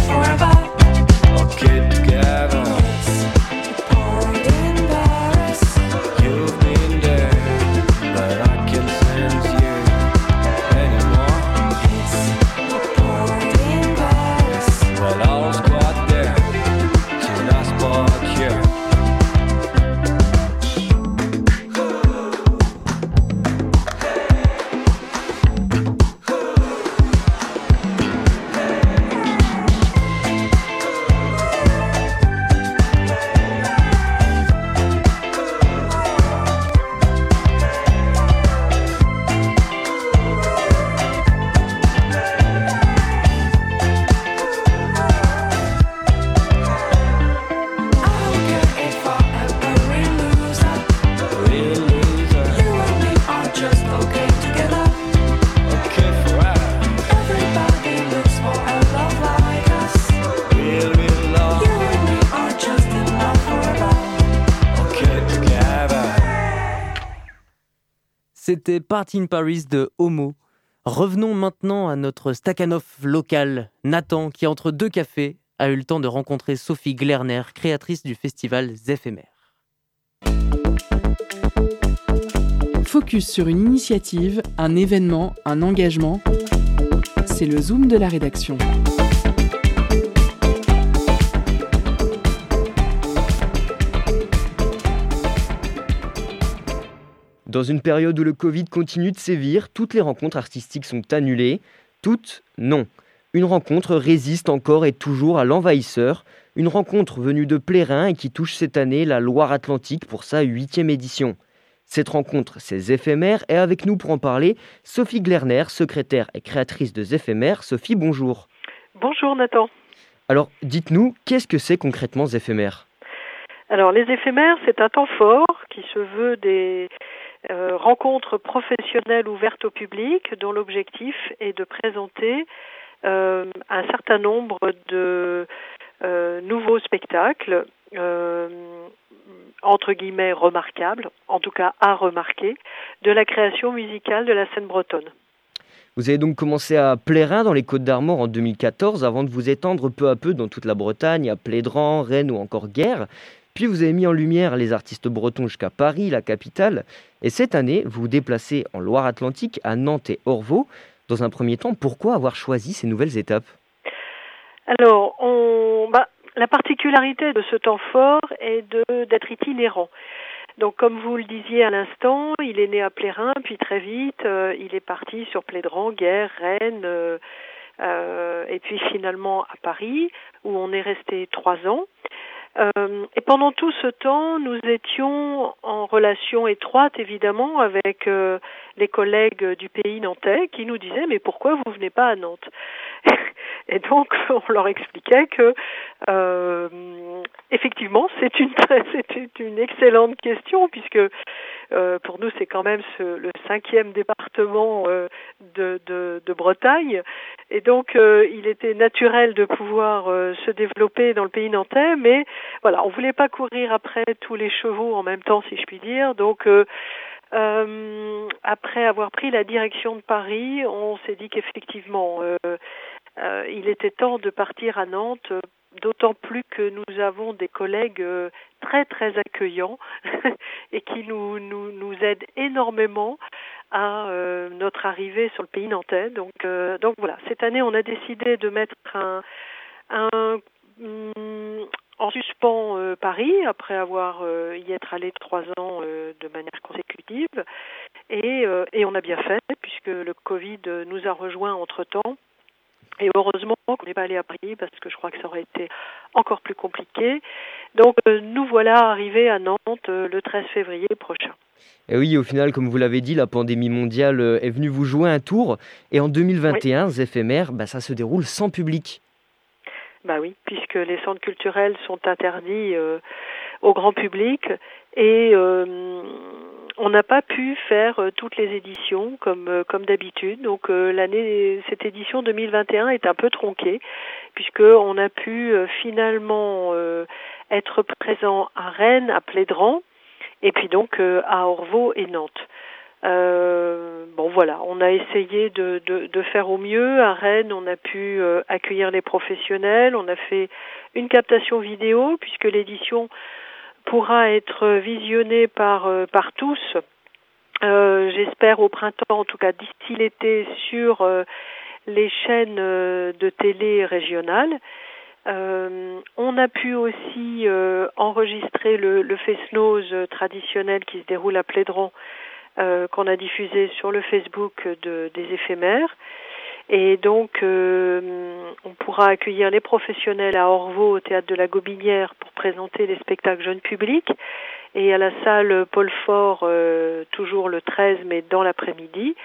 C'était Party in Paris de Homo. Revenons maintenant à notre Stakhanov local, Nathan, qui entre deux cafés a eu le temps de rencontrer Sophie Glerner, créatrice du festival Zéphémère. Focus sur une initiative, un événement, un engagement. C'est le zoom de la rédaction. Dans une période où le Covid continue de sévir, toutes les rencontres artistiques sont annulées. Toutes, non. Une rencontre résiste encore et toujours à l'envahisseur. Une rencontre venue de Plérin et qui touche cette année la Loire-Atlantique pour sa huitième édition. Cette rencontre, c'est Zéphémère, et avec nous pour en parler, Sophie Glerner, secrétaire et créatrice de Zéphémère. Sophie, bonjour. Bonjour Nathan. Alors, dites-nous, qu'est-ce que c'est concrètement Zéphémère Alors les éphémères, c'est un temps fort qui se veut des euh, rencontres professionnelles ouvertes au public dont l'objectif est de présenter euh, un certain nombre de euh, nouveaux spectacles entre guillemets remarquables, en tout cas à remarquer, de la création musicale de la scène bretonne. Vous avez donc commencé à Plérin dans les Côtes d'Armor en 2014 avant de vous étendre peu à peu dans toute la Bretagne, à Plédran, Rennes ou encore Guerre. Puis vous avez mis en lumière les artistes bretons jusqu'à Paris, la capitale. Et cette année, vous vous déplacez en Loire-Atlantique, à Nantes et Orvaux. Dans un premier temps, pourquoi avoir choisi ces nouvelles étapes? Alors, bah, la particularité de ce temps fort est d'être itinérant. Donc, comme vous le disiez à l'instant, il est né à Plérin, puis très vite, euh, il est parti sur Plédran, Guerre, Rennes, euh, euh, et puis finalement à Paris, où on est resté trois ans. Euh, et pendant tout ce temps, nous étions en relation étroite, évidemment, avec euh, les collègues du pays nantais qui nous disaient mais pourquoi vous venez pas à Nantes? Et donc *laughs* on leur expliquait que euh, effectivement c'est une *laughs* c'était une excellente question puisque euh, pour nous c'est quand même ce- le cinquième département euh, de, de, de Bretagne. Et donc euh, il était naturel de pouvoir euh, se développer dans le pays nantais mais voilà on voulait pas courir après tous les chevaux en même temps si je puis dire. Donc euh, après avoir pris la direction de Paris, on s'est dit qu'effectivement, euh, il était temps de partir à Nantes, euh, d'autant plus que nous avons des collègues très très accueillants *laughs* et qui nous, nous, nous aident énormément à notre arrivée sur le pays nantais. Donc, donc voilà, cette année on a décidé de mettre un, un mm, en suspens euh, Paris après avoir euh, y être allé trois ans euh, de manière consécutive. Et, et on a bien fait puisque le Covid nous a rejoints entre temps et heureusement qu'on n'est pas allé à Paris parce que je crois que ça aurait été encore plus compliqué. Donc nous voilà arrivés à Nantes le 13 février prochain. Et oui, au final, comme vous l'avez dit, la pandémie mondiale est venue vous jouer un tour. Et en 2021, oui. bah, ça se déroule sans public. Bah oui, puisque les centres culturels sont interdits euh, au grand public et euh, on n'a pas pu faire euh, toutes les éditions comme comme d'habitude. Donc l'année cette édition 2021 est un peu tronquée puisque on a pu finalement être présent à Rennes, à Plédran et puis donc à Orvaux et Nantes. Euh, bon voilà, on a essayé de, de, de, faire au mieux. À Rennes, on a pu euh, accueillir les professionnels. On a fait une captation vidéo puisque l'édition pourra être visionnée par, euh, par tous. J'espère au printemps, en tout cas d'ici l'été, sur les chaînes de télé régionales. on a pu aussi enregistrer le, le Fesnose traditionnel qui se déroule à Plédran euh, qu'on a diffusé sur le Facebook de, des éphémères. Et donc, euh, on pourra accueillir les professionnels à Orvaux au théâtre de la Gobinière pour présenter les spectacles jeunes publics. Et à la salle Paul Fort euh, toujours le 13 mais dans l'après-midi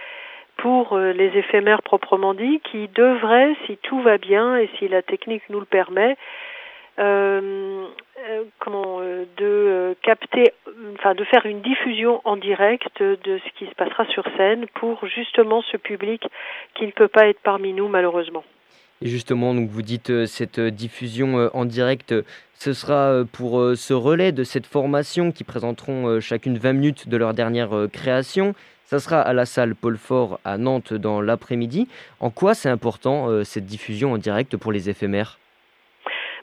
pour les éphémères proprement dit qui devraient, si tout va bien et si la technique nous le permet, euh, euh, comment euh, de capter, enfin de faire une diffusion en direct de ce qui se passera sur scène pour justement ce public qui ne peut pas être parmi nous malheureusement. Et justement, donc vous dites cette diffusion en direct, ce sera pour ce relais de cette formation qui présenteront chacune 20 minutes de leur dernière création. Ça sera à la salle Paul Fort à Nantes dans l'après-midi. En quoi c'est important cette diffusion en direct pour les éphémères?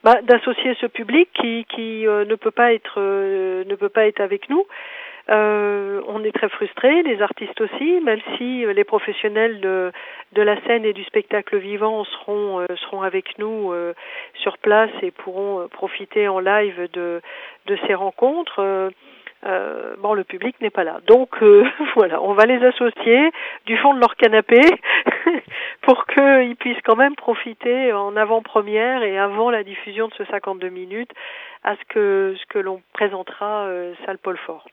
Bah, d'associer ce public qui, qui euh, ne peut pas être euh, ne peut pas être avec nous. Euh, on est très frustrés, les artistes aussi, même si les professionnels de, de la scène et du spectacle vivant seront seront avec nous sur place et pourront profiter en live de de ces rencontres euh, bon, le public n'est pas là. Donc euh, *laughs* voilà, on va les associer du fond de leur canapé *laughs* pour qu'ils puissent quand même profiter en avant-première et avant la diffusion de ce 52 minutes à ce que l'on présentera euh, salle Paul Fort.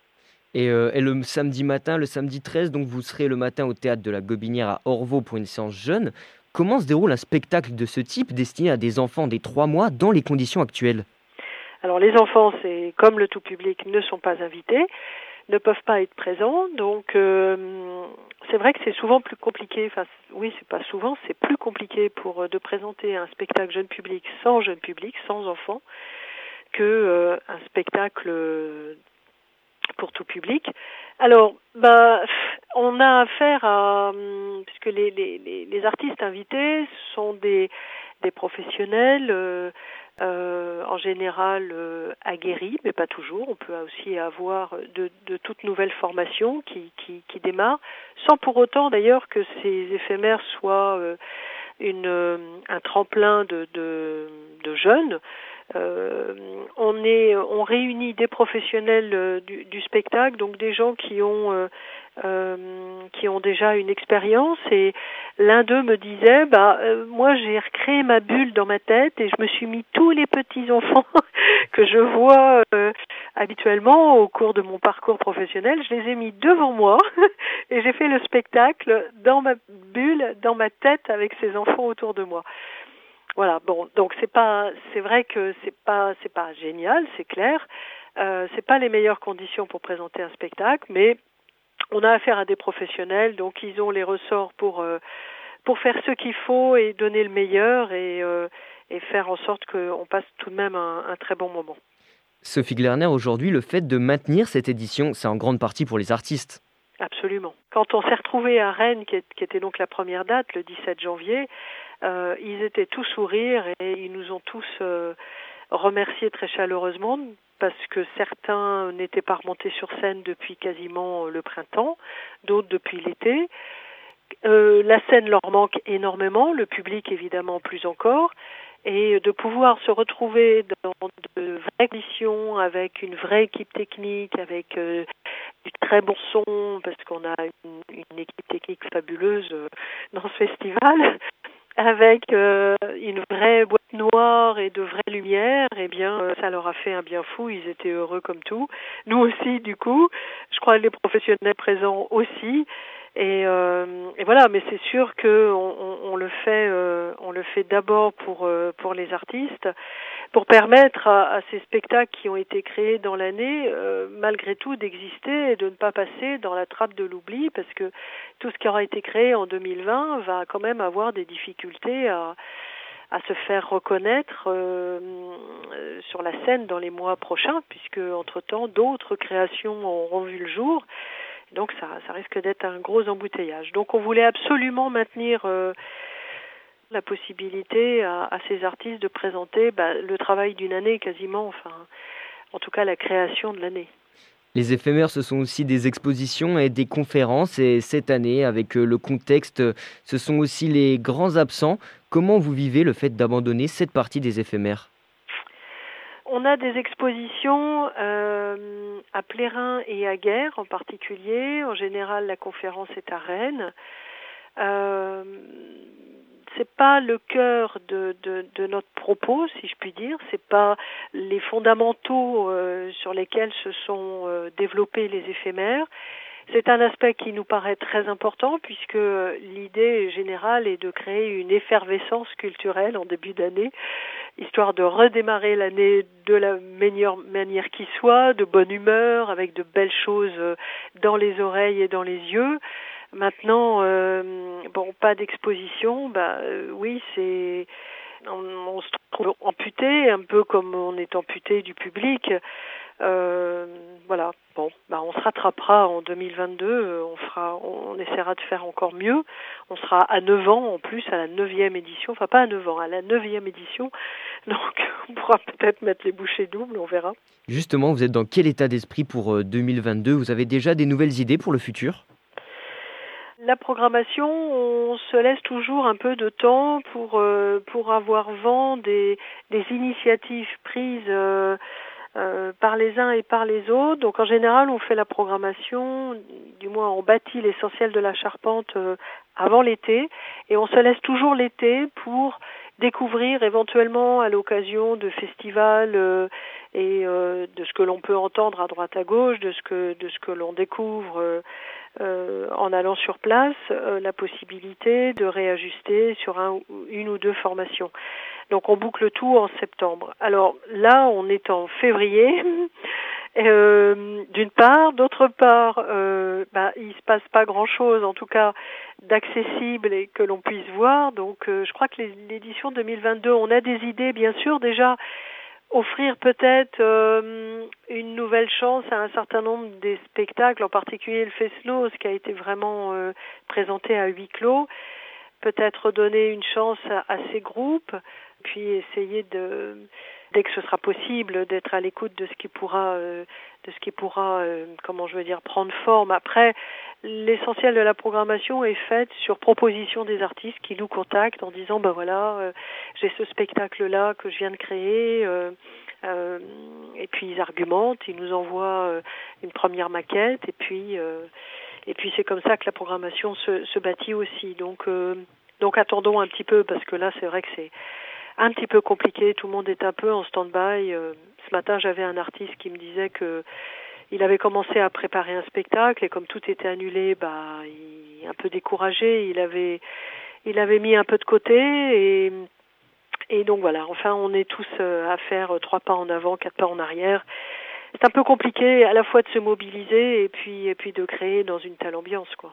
Et, euh, le samedi matin, le samedi 13, donc vous serez le matin au théâtre de la Gobinière à Orvaux pour une séance jeune. Comment se déroule un spectacle de ce type destiné à des enfants des 3 mois dans les conditions actuelles? Alors les enfants, c'est comme le tout public, ne sont pas invités, ne peuvent pas être présents, donc euh, c'est vrai que c'est souvent plus compliqué. Enfin, oui, c'est pas souvent, c'est plus compliqué pour euh, de présenter un spectacle jeune public sans jeune public, sans enfants, que euh, un spectacle pour tout public. Alors, bah, on a affaire à, puisque les, les, les artistes invités sont des, des professionnels en général euh, aguerris, mais pas toujours. On peut aussi avoir de, de toutes nouvelles formations qui, qui, qui, démarrent, sans pour autant d'ailleurs que ces éphémères soient euh, une, euh, un tremplin de, de, de jeunes. Euh, on est, on réunit des professionnels du, du, spectacle, donc des gens qui ont euh, qui ont déjà une expérience. Et l'un d'eux me disait bah euh, moi j'ai recréé ma bulle dans ma tête et je me suis mis tous les petits enfants *laughs* que je vois euh, habituellement au cours de mon parcours professionnel. Je les ai mis devant moi *laughs* et j'ai fait le spectacle dans ma bulle dans ma tête avec ces enfants autour de moi. Voilà. Bon donc c'est pas c'est vrai que c'est pas c'est pas génial c'est clair. Euh, c'est pas les meilleures conditions pour présenter un spectacle mais on a affaire à des professionnels, donc ils ont les ressorts pour euh, pour faire ce qu'il faut et donner le meilleur et, euh, et faire en sorte qu'on passe tout de même un, un très bon moment. Sophie Glerner, aujourd'hui, le fait de maintenir cette édition, c'est en grande partie pour les artistes. Absolument. Quand on s'est retrouvé à Rennes, qui, était donc la première date, le 17 janvier, euh, ils étaient tous sourires et ils nous ont tous euh, remerciés très chaleureusement parce que certains n'étaient pas remontés sur scène depuis quasiment le printemps, d'autres depuis l'été. Euh, la scène leur manque énormément, le public évidemment plus encore, et de pouvoir se retrouver dans de vraies conditions avec une vraie équipe technique, avec euh, du très bon son, parce qu'on a une, équipe technique fabuleuse euh, dans ce festival, *laughs* avec euh, une vraie noire et de vraies lumières, eh bien, euh, ça leur a fait un bien fou. Ils étaient heureux comme tout. Nous aussi, du coup. Je crois les professionnels présents aussi. Et, euh, voilà, mais c'est sûr que on, on, le fait, euh, on le fait d'abord pour euh, pour les artistes, pour permettre à, à, ces spectacles qui ont été créés dans l'année, euh, malgré tout, d'exister et de ne pas passer dans la trappe de l'oubli, parce que tout ce qui aura été créé en 2020 va quand même avoir des difficultés à à se faire reconnaître euh, sur la scène dans les mois prochains, puisque entre-temps d'autres créations auront vu le jour. Donc ça, risque d'être un gros embouteillage. Donc on voulait absolument maintenir euh, la possibilité à, à, ces artistes de présenter bah, le travail d'une année quasiment, enfin en tout cas la création de l'année. Les éphémères, ce sont aussi des expositions et des conférences. Et cette année, avec le contexte, ce sont aussi les grands absents. Comment vous vivez le fait d'abandonner cette partie des éphémères? On a des expositions euh, à Plérin et à Guerre en particulier. En général, la conférence est à Rennes. Euh, c'est pas le cœur de, notre propos, si je puis dire. C'est pas les fondamentaux euh, sur lesquels se sont euh, développés les éphémères. C'est un aspect qui nous paraît très important puisque l'idée générale est de créer une effervescence culturelle en début d'année, histoire de redémarrer l'année de la meilleure manière qui soit, de bonne humeur, avec de belles choses dans les oreilles et dans les yeux. Maintenant, euh, bon, pas d'exposition, bah euh, oui, c'est on, on, se trouve amputé, un peu comme on est amputé du public. Euh, voilà, bon, bah on se rattrapera en 2022, on fera, on essaiera de faire encore mieux. On sera à 9 ans en plus, à la 9e édition, enfin pas à 9 ans, à la 9e édition, *laughs* donc on pourra peut-être mettre les bouchées doubles, on verra. Justement, vous êtes dans quel état d'esprit pour 2022 Vous avez déjà des nouvelles idées pour le futur? La programmation, on se laisse toujours un peu de temps pour euh, pour avoir vent des, des initiatives prises euh, euh, par les uns et par les autres. Donc en général, on fait la programmation, du moins on bâtit l'essentiel de la charpente euh, avant l'été, et on se laisse toujours l'été pour découvrir éventuellement à l'occasion de festivals euh, et de ce que l'on peut entendre à droite à gauche, de ce que de ce que l'on découvre en allant sur place la possibilité de réajuster sur un, une ou deux formations. Donc on boucle tout en septembre. Alors là, on est en février. *laughs* Euh, d'une part, d'autre part, euh, bah, il se passe pas grand-chose, en tout cas d'accessible et que l'on puisse voir. Donc, euh, je crois que l'édition 2022, on a des idées, bien sûr, déjà offrir peut-être euh, une nouvelle chance à un certain nombre des spectacles, en particulier le Fesnos qui a été vraiment présenté à huis clos, peut-être donner une chance à, ces groupes, puis essayer de dès que ce sera possible d'être à l'écoute de ce qui pourra euh, de ce qui pourra comment je veux dire prendre forme. Après l'essentiel de la programmation est faite sur proposition des artistes qui nous contactent en disant ben voilà euh, j'ai ce spectacle là que je viens de créer euh, euh, et puis ils argumentent ils nous envoient euh, une première maquette et puis euh, et puis c'est comme ça que la programmation se, se bâtit aussi. Donc donc attendons un petit peu parce que là c'est vrai que c'est un petit peu compliqué tout le monde est un peu en stand-by ce matin j'avais un artiste qui me disait que il avait commencé à préparer un spectacle et comme tout était annulé, bah, il un peu découragé. Il avait, il avait mis un peu de côté et, et donc voilà. Enfin, on est tous euh, à faire trois pas en avant, quatre pas en arrière. C'est un peu compliqué à la fois de se mobiliser et puis, et puis de créer dans une telle ambiance, quoi.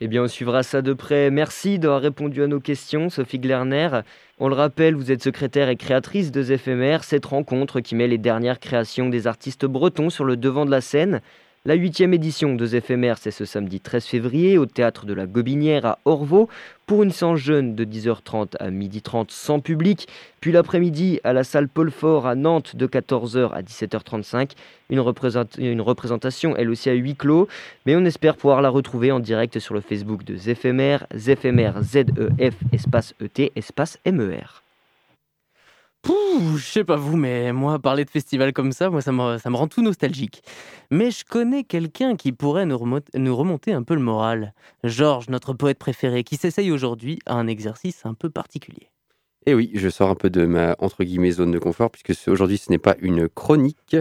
Eh bien, on suivra ça de près. Merci d'avoir répondu à nos questions, Sophie Glerner. On le rappelle, vous êtes secrétaire et créatrice de Éphémères, cette rencontre qui met les dernières créations des artistes bretons sur le devant de la scène. La huitième édition de Éphémères, c'est ce samedi 13 février au théâtre de la Gobinière à Orvaux pour une séance jeune de 10h30 à 12h30 sans public, puis l'après-midi à la salle Paul Fort à Nantes de 14h à 17h35. Une, représentation elle aussi à huis clos, mais on espère pouvoir la retrouver en direct sur le Facebook de Zéphémère, Zéphémère Z-E-F espace E-T espace M-E-R. Pouh, je sais pas vous, mais moi, parler de festival comme ça, moi, ça me, ça me rend tout nostalgique. Mais je connais quelqu'un qui pourrait nous remonter, un peu le moral. Georges, notre poète préféré, qui s'essaye aujourd'hui à un exercice un peu particulier. Et eh oui, je sors un peu de ma entre guillemets zone de confort, puisque aujourd'hui, ce n'est pas une chronique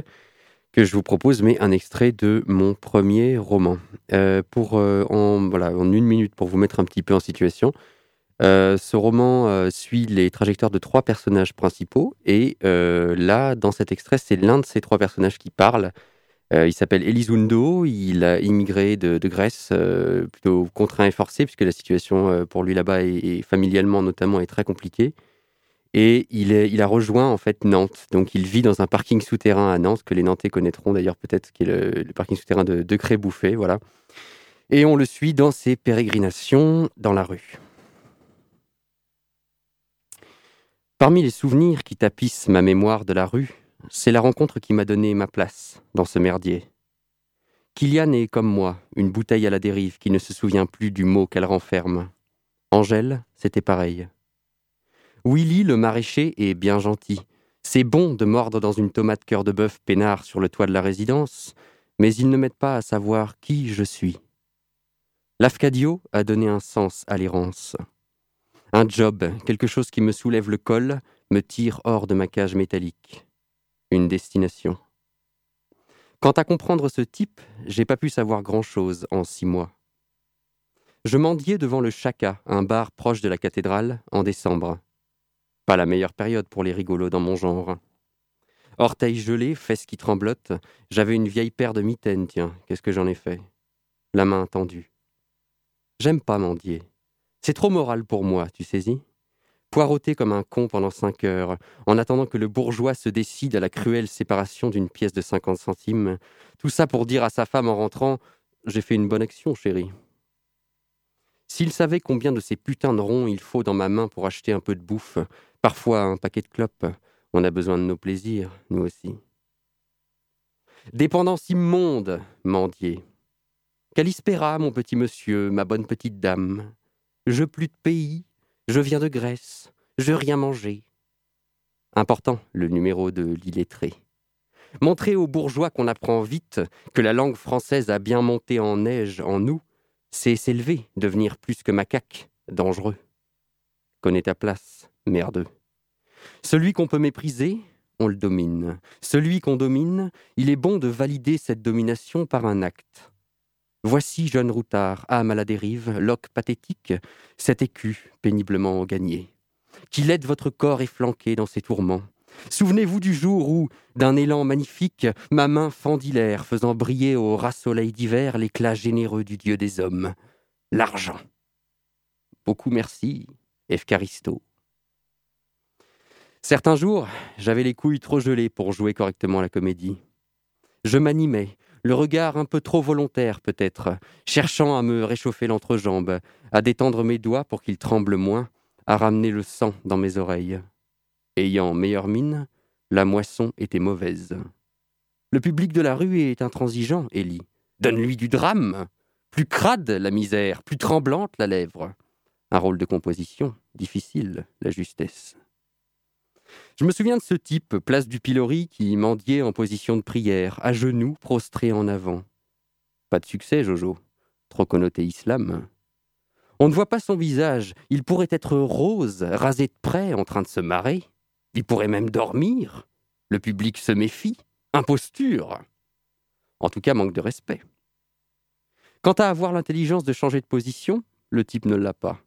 que je vous propose, mais un extrait de mon premier roman. Euh, pour euh, en, voilà, en une minute, pour vous mettre un petit peu en situation. Euh, ce roman euh, suit les trajectoires de trois personnages principaux et euh, là, dans cet extrait, c'est l'un de ces trois personnages qui parle. il s'appelle Elizundo, il a immigré de, Grèce, plutôt contraint et forcé, puisque la situation pour lui là-bas et, familialement notamment est très compliquée. Et il, a rejoint en fait Nantes. Donc il vit dans un parking souterrain à Nantes, que les Nantais connaîtront d'ailleurs peut-être, qui est le, parking souterrain de, de voilà. Et on le suit dans ses pérégrinations dans la rue. Parmi les souvenirs qui tapissent ma mémoire de la rue, c'est la rencontre qui m'a donné ma place dans ce merdier. Kylian est comme moi, une bouteille à la dérive qui ne se souvient plus du mot qu'elle renferme. Angèle, c'était pareil. Willy, le maraîcher, est bien gentil. C'est bon de mordre dans une tomate cœur de bœuf peinard sur le toit de la résidence, mais ils ne m'aident pas à savoir qui je suis. L'Afcadio a donné un sens à l'errance. Un job, quelque chose qui me soulève le col, me tire hors de ma cage métallique. Une destination. Quant à comprendre ce type, j'ai pas pu savoir grand-chose en six mois. Je mendiais devant le Chaka, un bar proche de la cathédrale, en décembre. Pas la meilleure période pour les rigolos dans mon genre. Orteils gelés, fesses qui tremblotent, j'avais une vieille paire de mitaines, tiens, qu'est-ce que j'en ai fait? La main tendue. J'aime pas mendier. C'est trop moral pour moi, tu saisis? Poireauter comme un con pendant cinq heures, en attendant que le bourgeois se décide à la cruelle séparation d'une pièce de cinquante centimes, tout ça pour dire à sa femme en rentrant J'ai fait une bonne action, chérie. S'il savait combien de ces putains de ronds il faut dans ma main pour acheter un peu de bouffe, parfois un paquet de clopes, on a besoin de nos plaisirs, nous aussi. Dépendance immonde, mendier. Calispera, mon petit monsieur, ma bonne petite dame? Je plus de pays, je viens de Grèce, je rien mangé. Important, le numéro de l'illettré. Montrer aux bourgeois qu'on apprend vite, que la langue française a bien monté en neige en nous, c'est s'élever, devenir plus que macaque, dangereux. Connais ta place, merdeux. Celui qu'on peut mépriser, on le domine. Celui qu'on domine, il est bon de valider cette domination par un acte. Voici, jeune routard, âme à la dérive, loque pathétique, cet écu péniblement gagné, qui l'aide votre corps efflanqué dans ses tourments. Souvenez-vous du jour où, d'un élan magnifique, ma main fendit l'air, faisant briller au ras soleil d'hiver l'éclat généreux du dieu des hommes, l'argent. Beaucoup merci, Efcaristo. Certains jours, j'avais les couilles trop gelées pour jouer correctement la comédie. Je m'animais, le regard un peu trop volontaire peut-être, cherchant à me réchauffer l'entrejambe, à détendre mes doigts pour qu'ils tremblent moins, à ramener le sang dans mes oreilles. Ayant meilleure mine, la moisson était mauvaise. Le public de la rue est intransigeant, Élie. Donne-lui du drame. Plus crade la misère, plus tremblante la lèvre. Un rôle de composition, difficile, la justesse. Je me souviens de ce type, place du pilori, qui mendiait en position de prière, à genoux, prostré en avant. Pas de succès, Jojo. Trop connoté islam. On ne voit pas son visage. Il pourrait être rose, rasé de près, en train de se marrer. Il pourrait même dormir. Le public se méfie. Imposture. En tout cas, manque de respect. Quant à avoir l'intelligence de changer de position, le type ne l'a pas.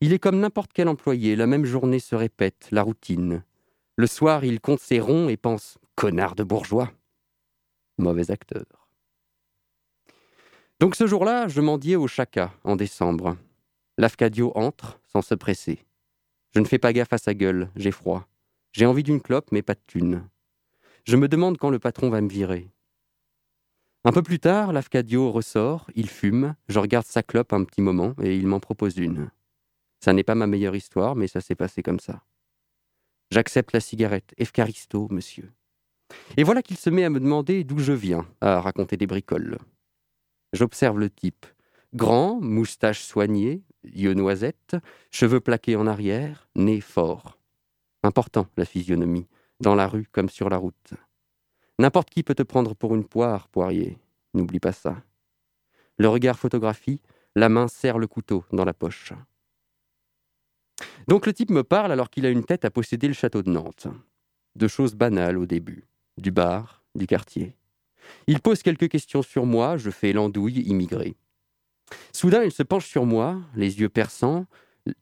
Il est comme n'importe quel employé, la même journée se répète, la routine. Le soir, il compte ses ronds et pense Connard de bourgeois. Mauvais acteur. Donc ce jour-là, je mendiais au Chaka, en décembre. L'Afcadio entre, sans se presser. Je ne fais pas gaffe à sa gueule, j'ai froid. J'ai envie d'une clope, mais pas de thune. Je me demande quand le patron va me virer. Un peu plus tard, l'Afcadio ressort, il fume, je regarde sa clope un petit moment et il m'en propose une. Ça n'est pas ma meilleure histoire, mais ça s'est passé comme ça. J'accepte la cigarette, Efcaristo, monsieur. Et voilà qu'il se met à me demander d'où je viens, à raconter des bricoles. J'observe le type. Grand, moustache soignée, yeux noisettes, cheveux plaqués en arrière, nez fort. Important, la physionomie, dans la rue comme sur la route. N'importe qui peut te prendre pour une poire, poirier. N'oublie pas ça. Le regard photographie, la main serre le couteau dans la poche. Donc le type me parle alors qu'il a une tête à posséder le château de Nantes. De choses banales au début. Du bar, du quartier. Il pose quelques questions sur moi, je fais l'andouille immigré. Soudain, il se penche sur moi, les yeux perçants,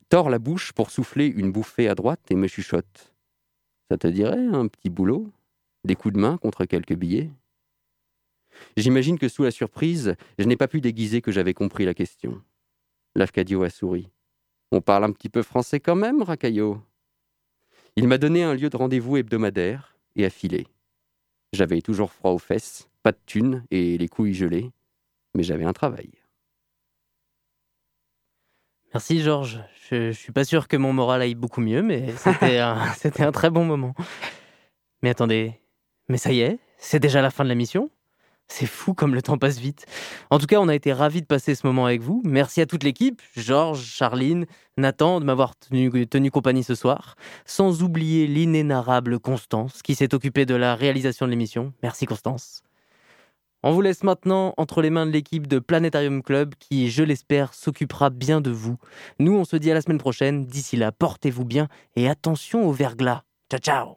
tord la bouche pour souffler une bouffée à droite et me chuchote. Ça te dirait un petit boulot? Des coups de main contre quelques billets? J'imagine que sous la surprise, je n'ai pas pu déguiser que j'avais compris la question. L'Afcadio a souri. On parle un petit peu français quand même, Racaillot. Il m'a donné un lieu de rendez-vous hebdomadaire et a filé. J'avais toujours froid aux fesses, pas de thunes et les couilles gelées, mais j'avais un travail. Merci Georges. Je, ne suis pas sûr que mon moral aille beaucoup mieux, mais c'était *laughs* un, c'était un très bon moment. Mais attendez, mais ça y est, c'est déjà la fin de la mission c'est fou comme le temps passe vite. En tout cas, on a été ravis de passer ce moment avec vous. Merci à toute l'équipe, Georges, Charline, Nathan, de m'avoir tenu, compagnie ce soir. Sans oublier l'inénarrable Constance, qui s'est occupée de la réalisation de l'émission. Merci Constance. On vous laisse maintenant entre les mains de l'équipe de Planétarium Club qui, je l'espère, s'occupera bien de vous. Nous, on se dit à la semaine prochaine. D'ici là, portez-vous bien et attention au verglas. Ciao, ciao